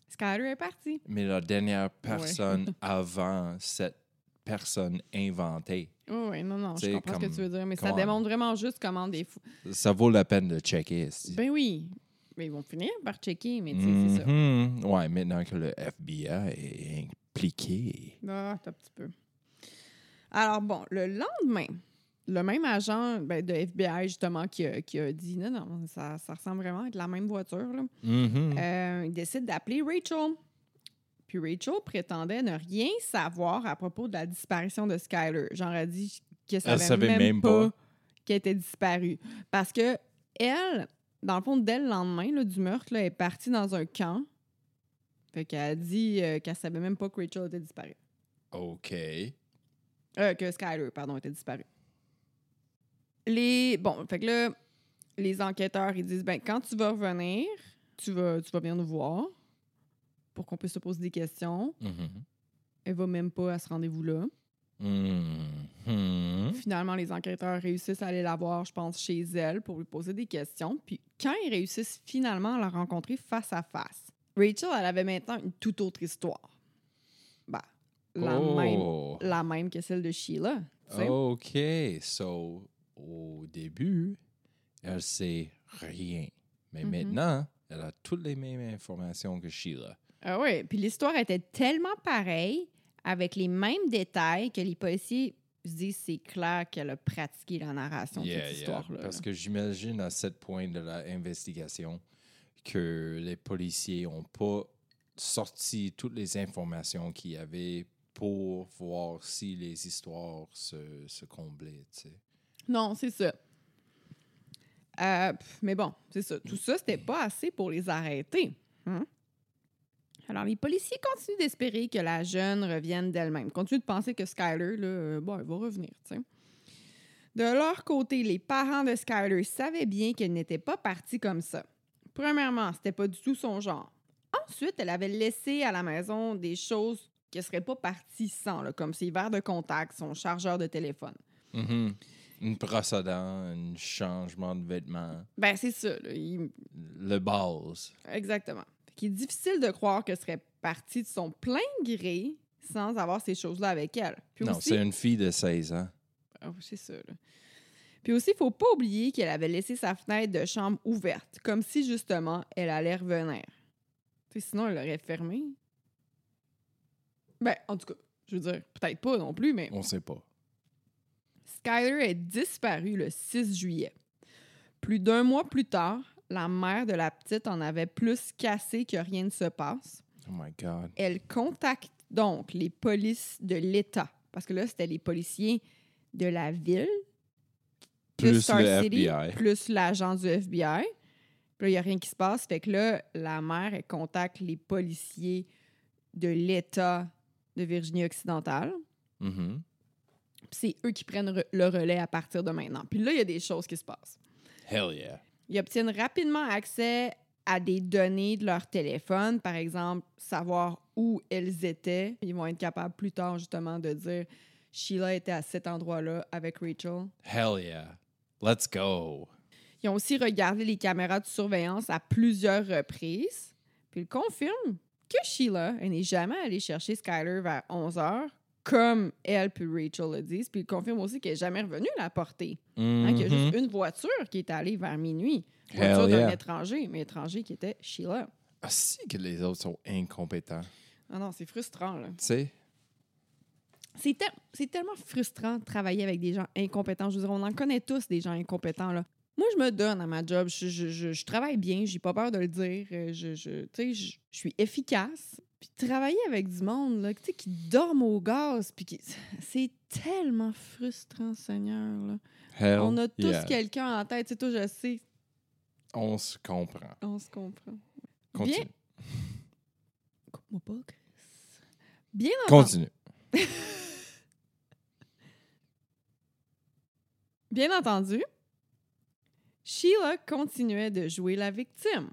Skyler est parti. Mais la dernière personne avant cette personne inventée. Oui, oui, non, non, je comprends ce que tu veux dire, mais ça démontre vraiment juste comment des fous. Ça vaut la peine de checker. Ben oui, mais ils vont finir par checker, mais tu sais, c'est ça. Mhm. Ouais, maintenant que le FBI est impliqué. Ah, un petit peu. Alors, bon, le lendemain, le même agent ben, de FBI, justement, qui a, qui a dit non, non, ça, ça ressemble vraiment à la même voiture, là. Mhm. Euh, il décide d'appeler Rachel. Puis Rachel prétendait ne rien savoir à propos de la disparition de Skyler. Genre, elle dit qu'elle savait, savait même, même pas, pas. qu'elle était disparue. Parce que elle, dans le fond, dès le lendemain là, du meurtre, là, elle est partie dans un camp. Fait qu'elle a dit euh, qu'elle savait même pas que Rachel était disparue. OK. Euh, que Skyler, pardon, était disparu. Les. Bon, fait que là, les enquêteurs, ils disent ben, quand tu vas revenir, tu vas, tu vas venir nous voir pour qu'on puisse se poser des questions. Mhm. Elle va même pas à ce rendez-vous-là. Mhm. Finalement, les enquêteurs réussissent à aller la voir, je pense, chez elle pour lui poser des questions. Puis quand ils réussissent finalement à la rencontrer face à face, Rachel, elle avait maintenant une toute autre histoire. Bah, la, même, Oh. la même que celle de Sheila. tu sais. OK. So, au début, elle sait rien. Mais Mhm. maintenant, elle a toutes les mêmes informations que Sheila. Ah oui, puis l'histoire était tellement pareille, avec les mêmes détails, que les policiers se disent c'est clair qu'elle a pratiqué la narration de cette yeah. histoire-là. Parce que j'imagine à ce point de l'investigation que les policiers n'ont pas sorti toutes les informations qu'il y avait pour voir si les histoires se, se comblaient. tu sais. Non, c'est ça. Euh, mais bon, c'est ça. Tout ça, c'était pas assez pour les arrêter. hein. Alors, les policiers continuent d'espérer que la jeune revienne d'elle-même. Continuent de penser que Skyler, là, euh, bon, elle va revenir, tu sais. De leur côté, les parents de Skyler savaient bien qu'elle n'était pas partie comme ça. Premièrement, c'était pas du tout son genre. Ensuite, elle avait laissé à la maison des choses qui ne seraient pas parties sans, là, comme ses verres de contact, son chargeur de téléphone. Mhm. Une brosse à dents, un changement de vêtements, Ben, c'est ça. là. Il- le base. Exactement. Fait qu'il est difficile de croire qu'elle serait partie de son plein gré sans avoir ces choses-là avec elle. Puis Non, aussi, c'est une fille de 16 ans. Ah, c'est ça. là. Puis aussi, il faut pas oublier qu'elle avait laissé sa fenêtre de chambre ouverte, comme si justement elle allait revenir. Sinon, elle l'aurait fermée. Ben, en tout cas, je veux dire, peut-être pas non plus, mais On sait pas. Skyler est disparue le 6 juillet. Plus d'un mois plus tard, la mère de la petite en avait plus cassé que rien ne se passe. Oh my God. Elle contacte donc les polices de l'État, parce que là, c'était les policiers de la ville, Plus Star le City, FBI. plus l'agent du FBI. Puis là, il n'y a rien qui se passe. Fait que là, la mère, elle contacte les policiers de l'État de Virginie-Occidentale. Mhm. Puis c'est eux qui prennent re- le relais à partir de maintenant. Puis là, il y a des choses qui se passent. Hell yeah. Ils obtiennent rapidement accès à des données de leur téléphone, par exemple, savoir où elles étaient. Ils vont être capables plus tard, justement, de dire Sheila était à cet endroit-là avec Rachel. Hell yeah. Let's go. Ils ont aussi regardé les caméras de surveillance à plusieurs reprises. Puis ils confirment que Sheila n'est jamais allée chercher Skyler vers 11 h, comme elle puis Rachel le disent. Puis ils confirment aussi qu'elle n'est jamais revenue la porter. Hein, qu'il y a Mhm. juste une voiture qui est allée vers minuit. Hell Voiture d'un yeah. étranger, mais étranger qui était Sheila. Ah, si que les autres sont incompétents. Ah non, c'est frustrant, là. Tu sais? C'est tel- c'est tellement frustrant de travailler avec des gens incompétents. Je veux dire, on en connaît tous des gens incompétents, là. Moi, je me donne à ma job. Je, je- je- je travaille bien, j'ai pas peur de le dire. Euh, Je, je, tu sais, je, je suis efficace. Puis travailler avec du monde là, tu sais, qui dorment au gaz, puis qui... c'est tellement frustrant, Seigneur. Là. Hell on a tous yeah. quelqu'un en tête. Tu sais, toi, je sais, On se comprend. on se comprend. Continue. Coupe-moi pas, Chris. Bien entendu. Continue. Bien entendu, Sheila continuait de jouer la victime.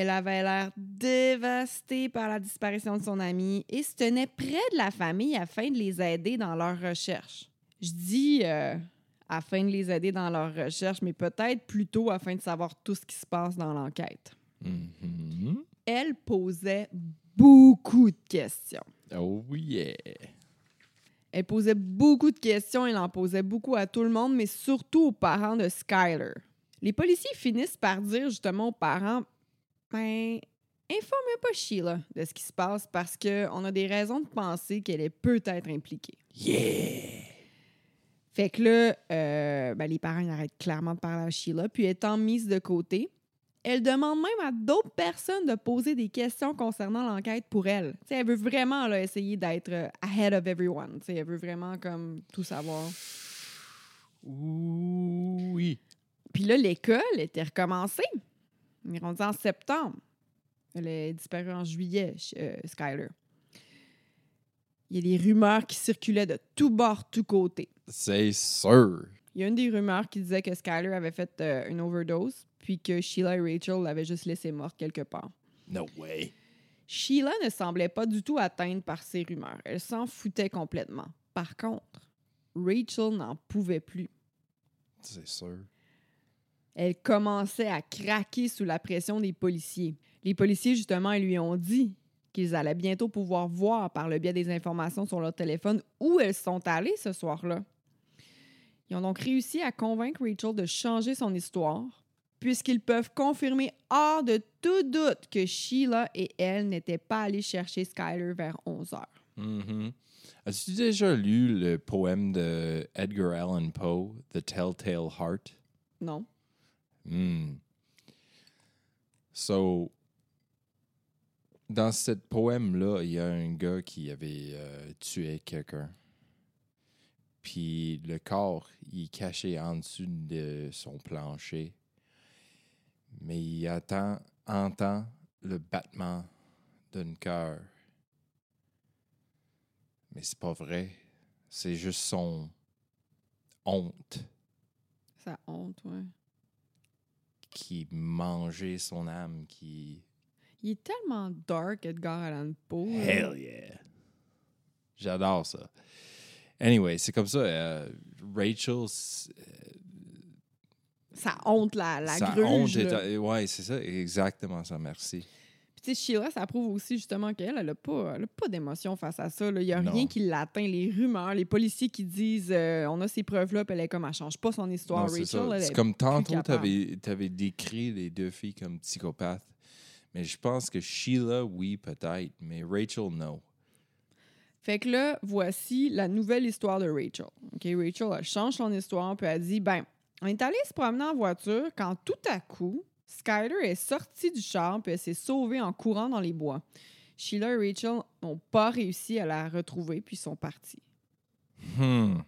Elle avait l'air dévastée par la disparition de son amie et se tenait près de la famille afin de les aider dans leur recherche. Je dis euh, afin de les aider dans leur recherche, mais peut-être plutôt afin de savoir tout ce qui se passe dans l'enquête. Mhm. Elle posait beaucoup de questions. Oh yeah. Elle posait beaucoup de questions, elle en posait beaucoup à tout le monde, mais surtout aux parents de Skyler. Les policiers finissent par dire justement aux parents ben, informez pas Sheila de ce qui se passe parce qu'on a des raisons de penser qu'elle est peut-être impliquée. Yeah. Fait que là, euh, ben, les parents arrêtent clairement de parler à Sheila, puis étant mise de côté, elle demande même à d'autres personnes de poser des questions concernant l'enquête pour elle. T'sais, elle veut vraiment là, essayer d'être euh, ahead of everyone. T'sais, elle veut vraiment comme tout savoir. Oui. Puis là, l'école était recommencée. On est rendu en septembre. Elle est disparue en juillet, euh, Skyler. Il y a des rumeurs qui circulaient de tous bords, tous côtés. C'est sûr. Il y a une des rumeurs qui disait que Skyler avait fait euh, une overdose, puis que Sheila et Rachel l'avaient juste laissée morte quelque part. No way. Sheila ne semblait pas du tout atteinte par ces rumeurs. Elle s'en foutait complètement. Par contre, Rachel n'en pouvait plus. C'est sûr. Elle commençait à craquer sous la pression des policiers. Les policiers, justement, ils lui ont dit qu'ils allaient bientôt pouvoir voir par le biais des informations sur leur téléphone où elles sont allées ce soir-là. Ils ont donc réussi à convaincre Rachel de changer son histoire, puisqu'ils peuvent confirmer hors de tout doute que Sheila et elle n'étaient pas allées chercher Skyler vers 11 heures. Mhm. As-tu déjà lu le poème de Edgar Allan Poe, The Telltale Heart? Non? Hmm. So, dans ce poème-là, il y a un gars qui avait euh, tué quelqu'un. Puis le corps, il est caché en dessous de son plancher. Mais il attend, entend le battement d'un cœur. Mais c'est pas vrai. C'est juste son honte Ça honte, ouais. Qui mangeait son âme, qui... Il est tellement dark, Edgar Allan Poe. Hell yeah! J'adore ça. Anyway, c'est comme ça. euh, Rachel, c- Ça honte la, la gruge. honte est- Ouais, c'est ça, exactement ça, merci. Sais, Sheila, ça prouve aussi justement qu'elle, elle n'a pas, elle a pas d'émotion face à ça. Il n'y a Non. rien qui l'atteint. Les rumeurs, les policiers qui disent euh, on a ces preuves-là, puis elle est comme elle change pas son histoire. Non, Rachel, C'est est comme tantôt, tu avais, décrit les deux filles comme psychopathes. Mais je pense que Sheila, oui, peut-être, mais Rachel, non. Fait que là, voici la nouvelle histoire de Rachel. OK, Rachel, elle change son histoire, puis elle dit ben, on est allé se promener en voiture quand tout à coup, Skyler est sortie du char, puis elle s'est sauvée en courant dans les bois. Sheila et Rachel n'ont pas réussi à la retrouver, puis sont partis. Hmm.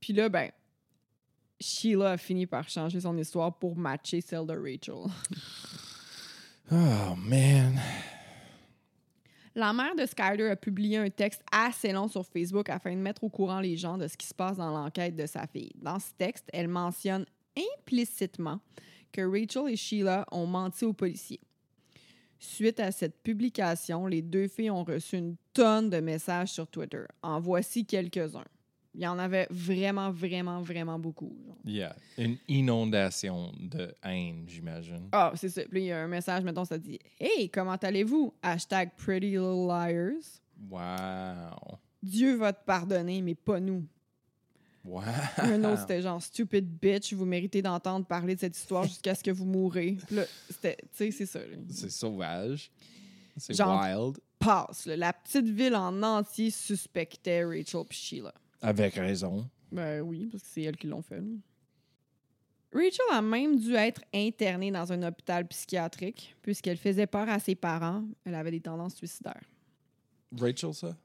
Puis là, ben, Sheila a fini par changer son histoire pour matcher celle de Rachel. Oh, man. La mère de Skyler a publié un texte assez long sur Facebook afin de mettre au courant les gens de ce qui se passe dans l'enquête de sa fille. Dans ce texte, elle mentionne implicitement que Rachel et Sheila ont menti aux policiers. Suite à cette publication, les deux filles ont reçu une tonne de messages sur Twitter. En voici quelques-uns. Il y en avait vraiment, vraiment, vraiment beaucoup. genre. Yeah. Une inondation de haine, j'imagine. Ah, c'est ça. Puis il y a un message, mettons, ça dit Hey, comment allez-vous? Hashtag Pretty Little Liars. Wow. Dieu va te pardonner, mais pas nous. Wow. Un autre, c'était genre Stupid bitch, vous méritez d'entendre parler de cette histoire jusqu'à ce que vous mourrez. Là, c'était, tu sais, c'est ça. C'est sauvage. C'est wild. Passe. là. La petite ville en entier suspectait Rachel et Sheila. Avec raison. Ben oui, parce que c'est elles qui l'ont fait. là. Rachel a même dû être internée dans un hôpital psychiatrique puisqu'elle faisait peur à ses parents. Elle avait des tendances suicidaires. Rachel, ça?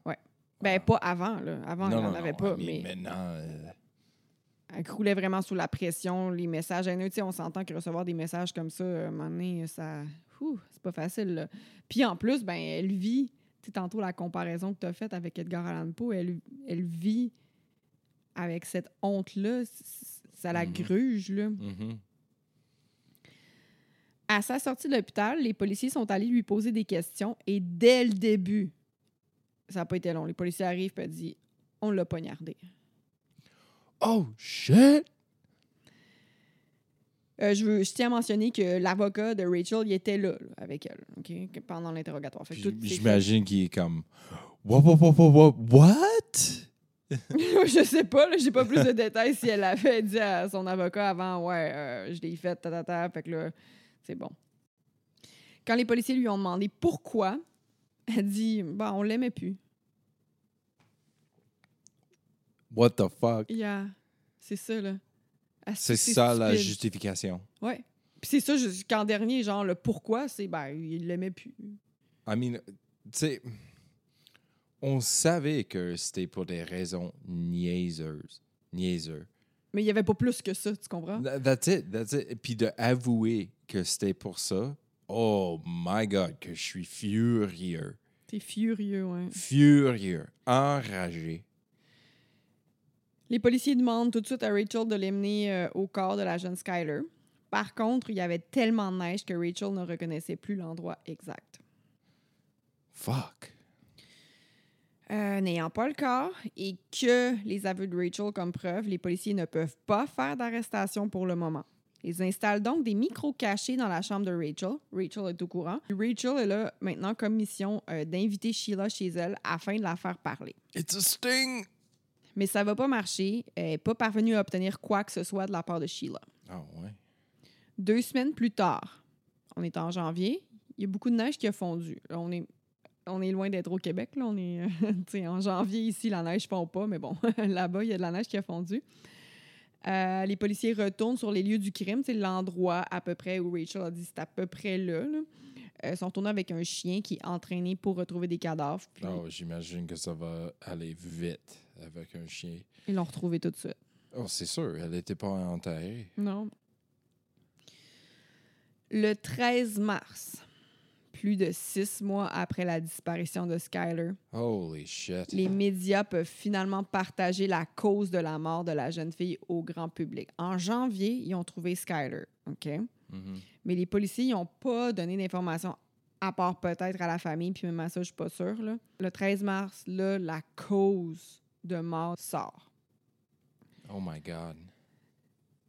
Ben, pas avant, là. Avant, elle n'en avait pas, mean, mais Maintenant, euh, elle croulait vraiment sous la pression. Les messages haineux, tu sais, on s'entend que recevoir des messages comme ça, à un moment donné, ça... c'est pas facile, là. Puis en plus, ben, elle vit... Tu tantôt, la comparaison que tu as faite avec Edgar Allan Poe, elle, elle vit avec cette honte-là. Ça la Mhm. gruge, là. mhm. À sa sortie de l'hôpital, les policiers sont allés lui poser des questions et dès le début, ça n'a pas été long. Les policiers arrivent et disent On l'a poignardé. Oh, shit! Euh, je, veux, je tiens à mentionner que l'avocat de Rachel, il était là, là, avec elle, OK, que- pendant l'interrogatoire. J'imagine qu'il est comme. What, je sais pas, j'ai pas plus de détails si elle avait dit à son avocat avant, ouais, euh, je l'ai fait, ta, ta, ta, fait que là, c'est bon. Quand les policiers lui ont demandé pourquoi, elle dit, bon, on l'aimait plus. What the fuck? Yeah, c'est ça, là. C'est ça la justification. Ouais. Puis c'est ça, jusqu'en dernier, genre, le pourquoi, c'est, ben, il l'aimait plus. I mean, tu sais, on savait que c'était pour des raisons niaiseuses. Niaiseux. Mais il y avait pas plus que ça, tu comprends? Tha- That's it, that's it. Puis de avouer que c'était pour ça, oh my God, que je suis furieux. T'es furieux, ouais. Furieux. Enragé. Les policiers demandent tout de suite à Rachel de l'emmener euh, au corps de la jeune Skyler. Par contre, il y avait tellement de neige que Rachel ne reconnaissait plus l'endroit exact. Fuck. Euh, N'ayant pas le corps et que les aveux de Rachel comme preuve, les policiers ne peuvent pas faire d'arrestation pour le moment. Ils installent donc des micros cachés dans la chambre de Rachel. Rachel est au courant. Rachel est là maintenant comme mission euh, d'inviter Sheila chez elle afin de la faire parler. It's a sting. Mais ça va pas marcher. Elle n'est pas parvenue à obtenir quoi que ce soit de la part de Sheila. Ah ouais. Deux semaines plus tard, on est en janvier, il y a beaucoup de neige qui a fondu. Là, on est, on est loin d'être au Québec. Là. On est euh, en janvier ici, la neige ne fond pas, mais bon, là-bas, il y a de la neige qui a fondu. Euh, les policiers retournent sur les lieux du crime, c'est l'endroit à peu près où Rachel a dit c'est à peu près là. là. Euh, ils sont tournés avec un chien qui est entraîné pour retrouver des cadavres. Puis Oh, j'imagine que ça va aller vite avec un chien. Ils l'ont retrouvé tout de suite. Oh, c'est sûr, elle n'était pas enterrée. Non. Le 13 mars, plus de six mois après la disparition de Skyler, Holy shit. les médias peuvent finalement partager la cause de la mort de la jeune fille au grand public. En janvier, ils ont trouvé Skyler, OK? Mhm. Mais les policiers n'ont pas donné d'informations, à part peut-être à la famille, puis même à ça, je suis pas sûre. là. Le 13 mars, là, la cause de mort sort. Oh my God.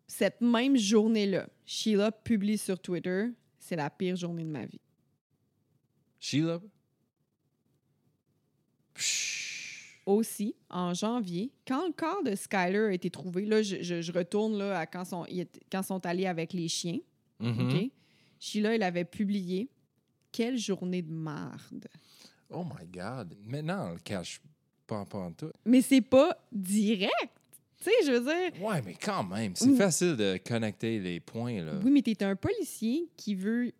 Cette même journée-là, Sheila publie sur Twitter C'est la pire journée de ma vie. Sheila? Psh. Aussi, en janvier, quand le corps de Skyler a été trouvé, là, je, je- je retourne là, à quand, sont, quand sont allés avec les chiens. OK? Sheila, elle avait publié Quelle journée de marde. Oh my God. Maintenant, on le cache pas, pas en tout. Mais c'est pas direct. Tu sais, je veux dire, Ouais, mais quand même, c'est Mm. facile de connecter les points, là. oui, mais t'es un policier qui veut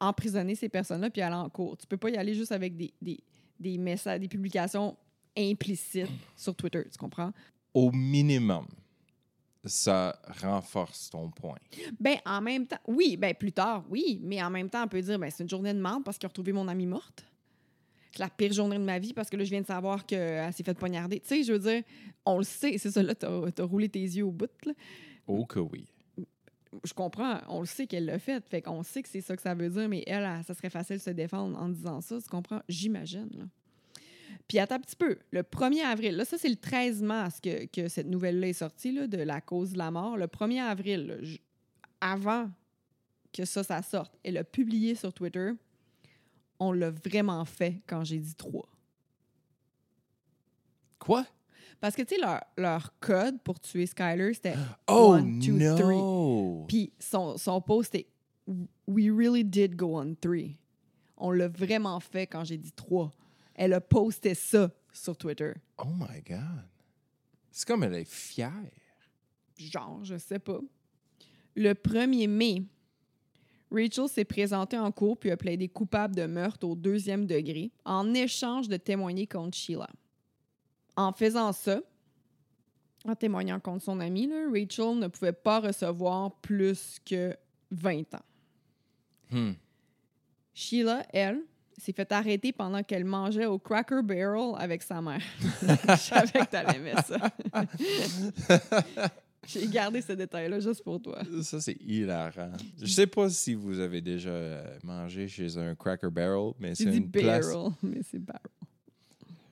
emprisonner ces personnes-là puis aller en cours. Tu peux pas y aller juste avec des, des, des messages, des publications implicites sur Twitter, tu comprends? Au minimum, ça renforce ton point. Ben, en même temps, oui, ben plus tard, oui, mais en même temps, on peut dire, ben c'est une journée de merde parce qu'ils ont retrouvé mon amie morte. C'est la pire journée de ma vie parce que là, je viens de savoir qu'elle s'est fait poignarder. Tu sais, je veux dire, on le sait, c'est ça, là, t'as as roulé tes yeux au bout, là. Oh que oui. Je comprends, on le sait qu'elle l'a fait, fait qu'on sait que c'est ça que ça veut dire, mais elle, ça serait facile de se défendre en disant ça, tu comprends? J'imagine, là. Puis attends un petit peu, le 1er avril, là, ça c'est le 13 mars que, que cette nouvelle-là est sortie, là, de la cause de la mort. Le 1er avril, avant que ça, ça sorte, elle a publié sur Twitter, on l'a vraiment fait quand j'ai dit 3. Quoi? Parce que, tu sais, leur, leur code pour tuer Skyler, c'était Oh One, two, three. no! Puis son, son post est We really did go on three. On l'a vraiment fait quand j'ai dit trois. Elle a posté ça sur Twitter. Oh my God. C'est comme elle est fière. Genre, je sais pas. Le 1er mai, Rachel s'est présentée en cours puis a plaidé coupable de meurtre au deuxième degré en échange de témoigner contre Sheila. En faisant ça, en témoignant contre son amie, là, Rachel ne pouvait pas recevoir plus que 20 ans. Hmm. Sheila, elle, s'est fait arrêter pendant qu'elle mangeait au Cracker Barrel avec sa mère. Je savais que t'allais aimer ça. J'ai gardé ce détail-là juste pour toi. Ça, c'est hilarant. Je sais pas si vous avez déjà mangé chez un Cracker Barrel, mais c'est une place. barrel, mais c'est barrel.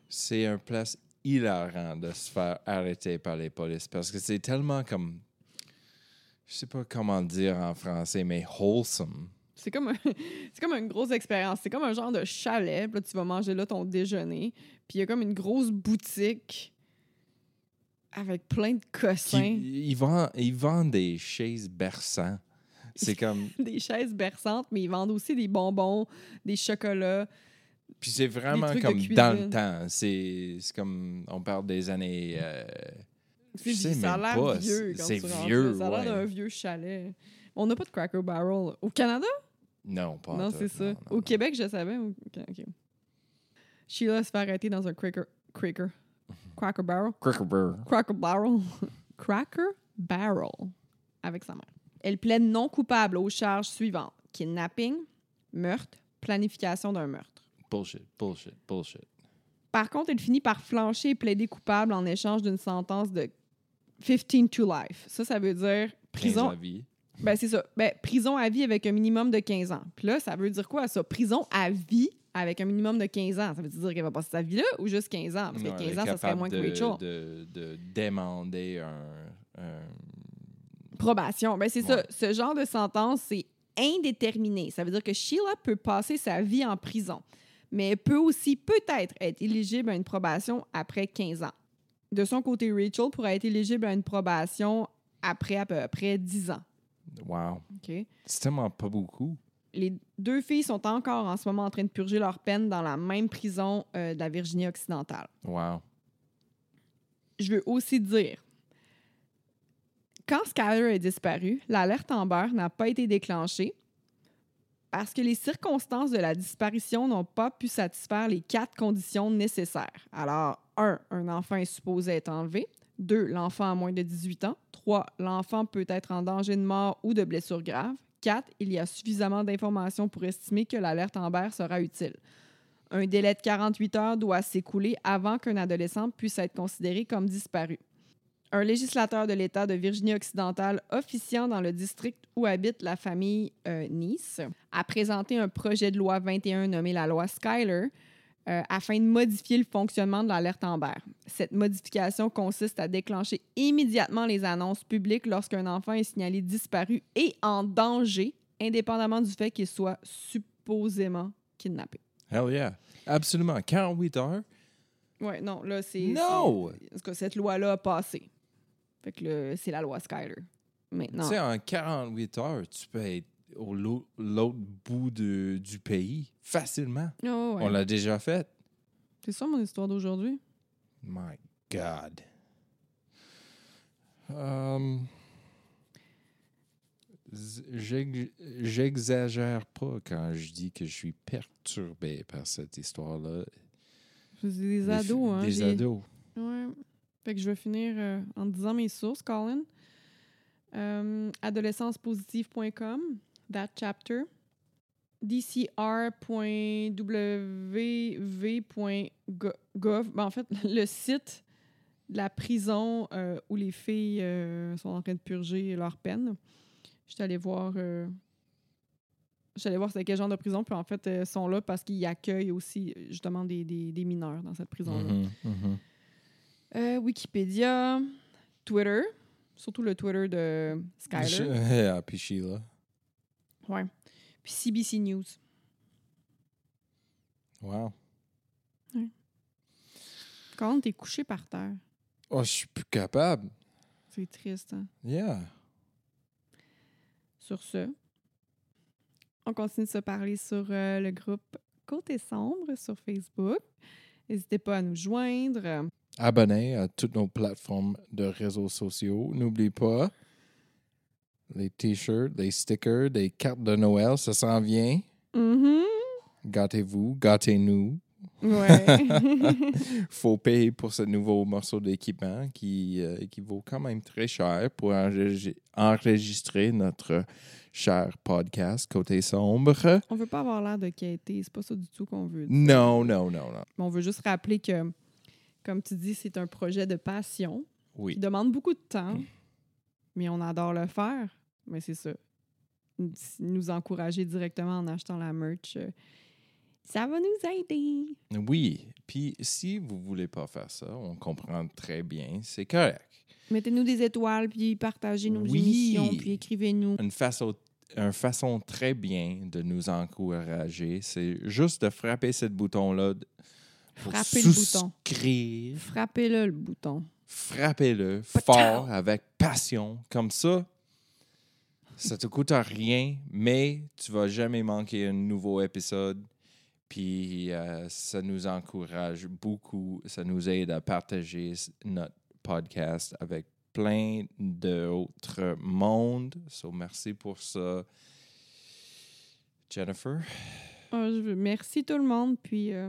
C'est un place hilarant de se faire arrêter par les polices parce que c'est tellement comme. Je sais pas comment dire en français, mais wholesome. C'est comme, un- comme une grosse expérience. C'est comme un genre de chalet. Puis là, tu vas manger là ton déjeuner. Puis il y a comme une grosse boutique avec plein de cossins, ils, vendent, ils vendent des chaises berçants. C'est comme. des chaises berçantes, mais ils vendent aussi des bonbons, des chocolats. Puis c'est vraiment comme dans le temps. C'est comme. On parle des années. euh, C'est- Je sais ça a même l'air pas. vieux C'est vieux. Ça a l'air ouais. d'un vieux chalet. On n'a pas de Cracker Barrel. Au Canada? non, pas non, c'est ça. non, Au non. Québec, je savais. Au- ok, ok. Sheila se fait arrêter dans un Cracker... Cracker. Cracker Barrel. Cracker Barrel. Cracker Barrel. Cracker Barrel. Avec sa mère. Elle plaide non coupable aux charges suivantes. Kidnapping, meurtre, planification d'un meurtre. Bullshit, bullshit, bullshit. Par contre, elle finit par flancher et plaider coupable en échange d'une sentence de 15 to life. Ça, ça veut dire prison. 15 à vie. Ben, c'est ça. Ben, prison à vie avec un minimum de 15 ans. Puis là, ça veut dire quoi, ça? Prison à vie avec un minimum de 15 ans. Ça veut dire qu'elle va passer sa vie là ou juste 15 ans? Parce que Ouais, elle 15 est ans, ça serait moins que de, Rachel. De, de demander un. un- Probation. Ben, c'est ça. Ce genre de sentence, c'est indéterminé. Ça veut dire que Sheila peut passer sa vie en prison, mais elle peut aussi peut-être être éligible à une probation après 15 ans. De son côté, Rachel pourrait être éligible à une probation après à peu près 10 ans. Wow. OK? C'est tellement pas beaucoup. Les deux filles sont encore en ce moment en train de purger leur peine dans la même prison euh, de la Virginie occidentale. Wow. Je veux aussi dire, quand Skyler est disparu, l'alerte Amber n'a pas été déclenchée parce que les circonstances de la disparition n'ont pas pu satisfaire les quatre conditions nécessaires. Alors, un, un enfant est supposé être enlevé. Deux, l'enfant a moins de 18 ans. Trois, l'enfant peut être en danger de mort ou de blessure grave. Quatre, il y a suffisamment d'informations pour estimer que l'alerte Amber sera utile. Un délai de 48 heures doit s'écouler avant qu'un adolescent puisse être considéré comme disparu. Un législateur de l'État de Virginie-Occidentale officiant dans le district où habite la famille euh, Nice a présenté un projet de loi 21 nommé la loi Skyler euh, afin de modifier le fonctionnement de l'alerte Amber. Cette modification consiste à déclencher immédiatement les annonces publiques lorsqu'un enfant est signalé disparu et en danger, indépendamment du fait qu'il soit supposément kidnappé. Hell yeah. Absolument. 48 heures? Ouais, non, là, c'est. No! c'est- En tout cas, cette loi-là a passé. Fait que là, c'est la loi Skyler. Maintenant. Tu sais, en 48 heures, tu peux être au l'au- l'autre bout de- du pays facilement. Oh, ouais. On l'a déjà fait. C'est ça mon histoire d'aujourd'hui? My God. Um, j'ex- J'exagère pas quand je dis que je suis perturbé par cette histoire-là. C'est des ados, hein. Des ados. Ouais. Fait que je vais finir euh, en disant mes sources, Colin. Euh, adolescencepositive.com, that chapter. dcr.wv.gov. Ben, en fait, le site de la prison euh, où les filles sont en train de purger leur peine. Je suis allée voir. euh, allée voir quel genre de prison, puis en fait, ils sont là parce qu'ils accueillent aussi justement des, des- mineurs dans cette prison-là. Mhm, mhm. Euh, Wikipédia, Twitter, surtout le Twitter de Skyler. Je- Ah, puis Sheila. Ouais. Puis CBC News. Wow. Quand t'es couché par terre, Oh, je suis plus capable. c'est triste. Hein? Yeah. Sur ce, on continue de se parler sur euh, le groupe Côté Sombre sur Facebook. N'hésitez pas à nous joindre. Abonnez à toutes nos plateformes de réseaux sociaux. N'oublie pas les t-shirts, les stickers, des cartes de Noël, ça s'en vient. Mhm. Gâtez-vous, gâtez-nous. Ouais. faut payer pour ce nouveau morceau d'équipement qui, euh, qui vaut quand même très cher pour enregi- enregistrer notre cher podcast Côté Sombre. on veut pas avoir l'air de quêter. C'est pas ça du tout qu'on veut. dire. Non, non, non, non. Mais on veut juste rappeler que, comme tu dis, c'est un projet de passion Oui. qui demande beaucoup de temps. mais on adore le faire. Mais c'est ça. Nous encourager directement en achetant la merch, euh, ça va nous aider. Oui. Puis si vous voulez pas faire ça, on comprend très bien, c'est correct. Mettez-nous des étoiles, puis partagez nos Oui. émissions, puis écrivez-nous. Une façon, une façon très bien de nous encourager, c'est juste de frapper ce bouton-là. Frappez le bouton. Frappez-le, le bouton. Frappez-le fort, avec passion. Comme ça, ça te coûte rien, mais tu vas jamais manquer un nouveau épisode. Puis euh, ça nous encourage beaucoup. Ça nous aide à partager notre podcast avec plein d'autres mondes. So, merci pour ça. Jennifer, Ah, je veux- Merci tout le monde, puis euh,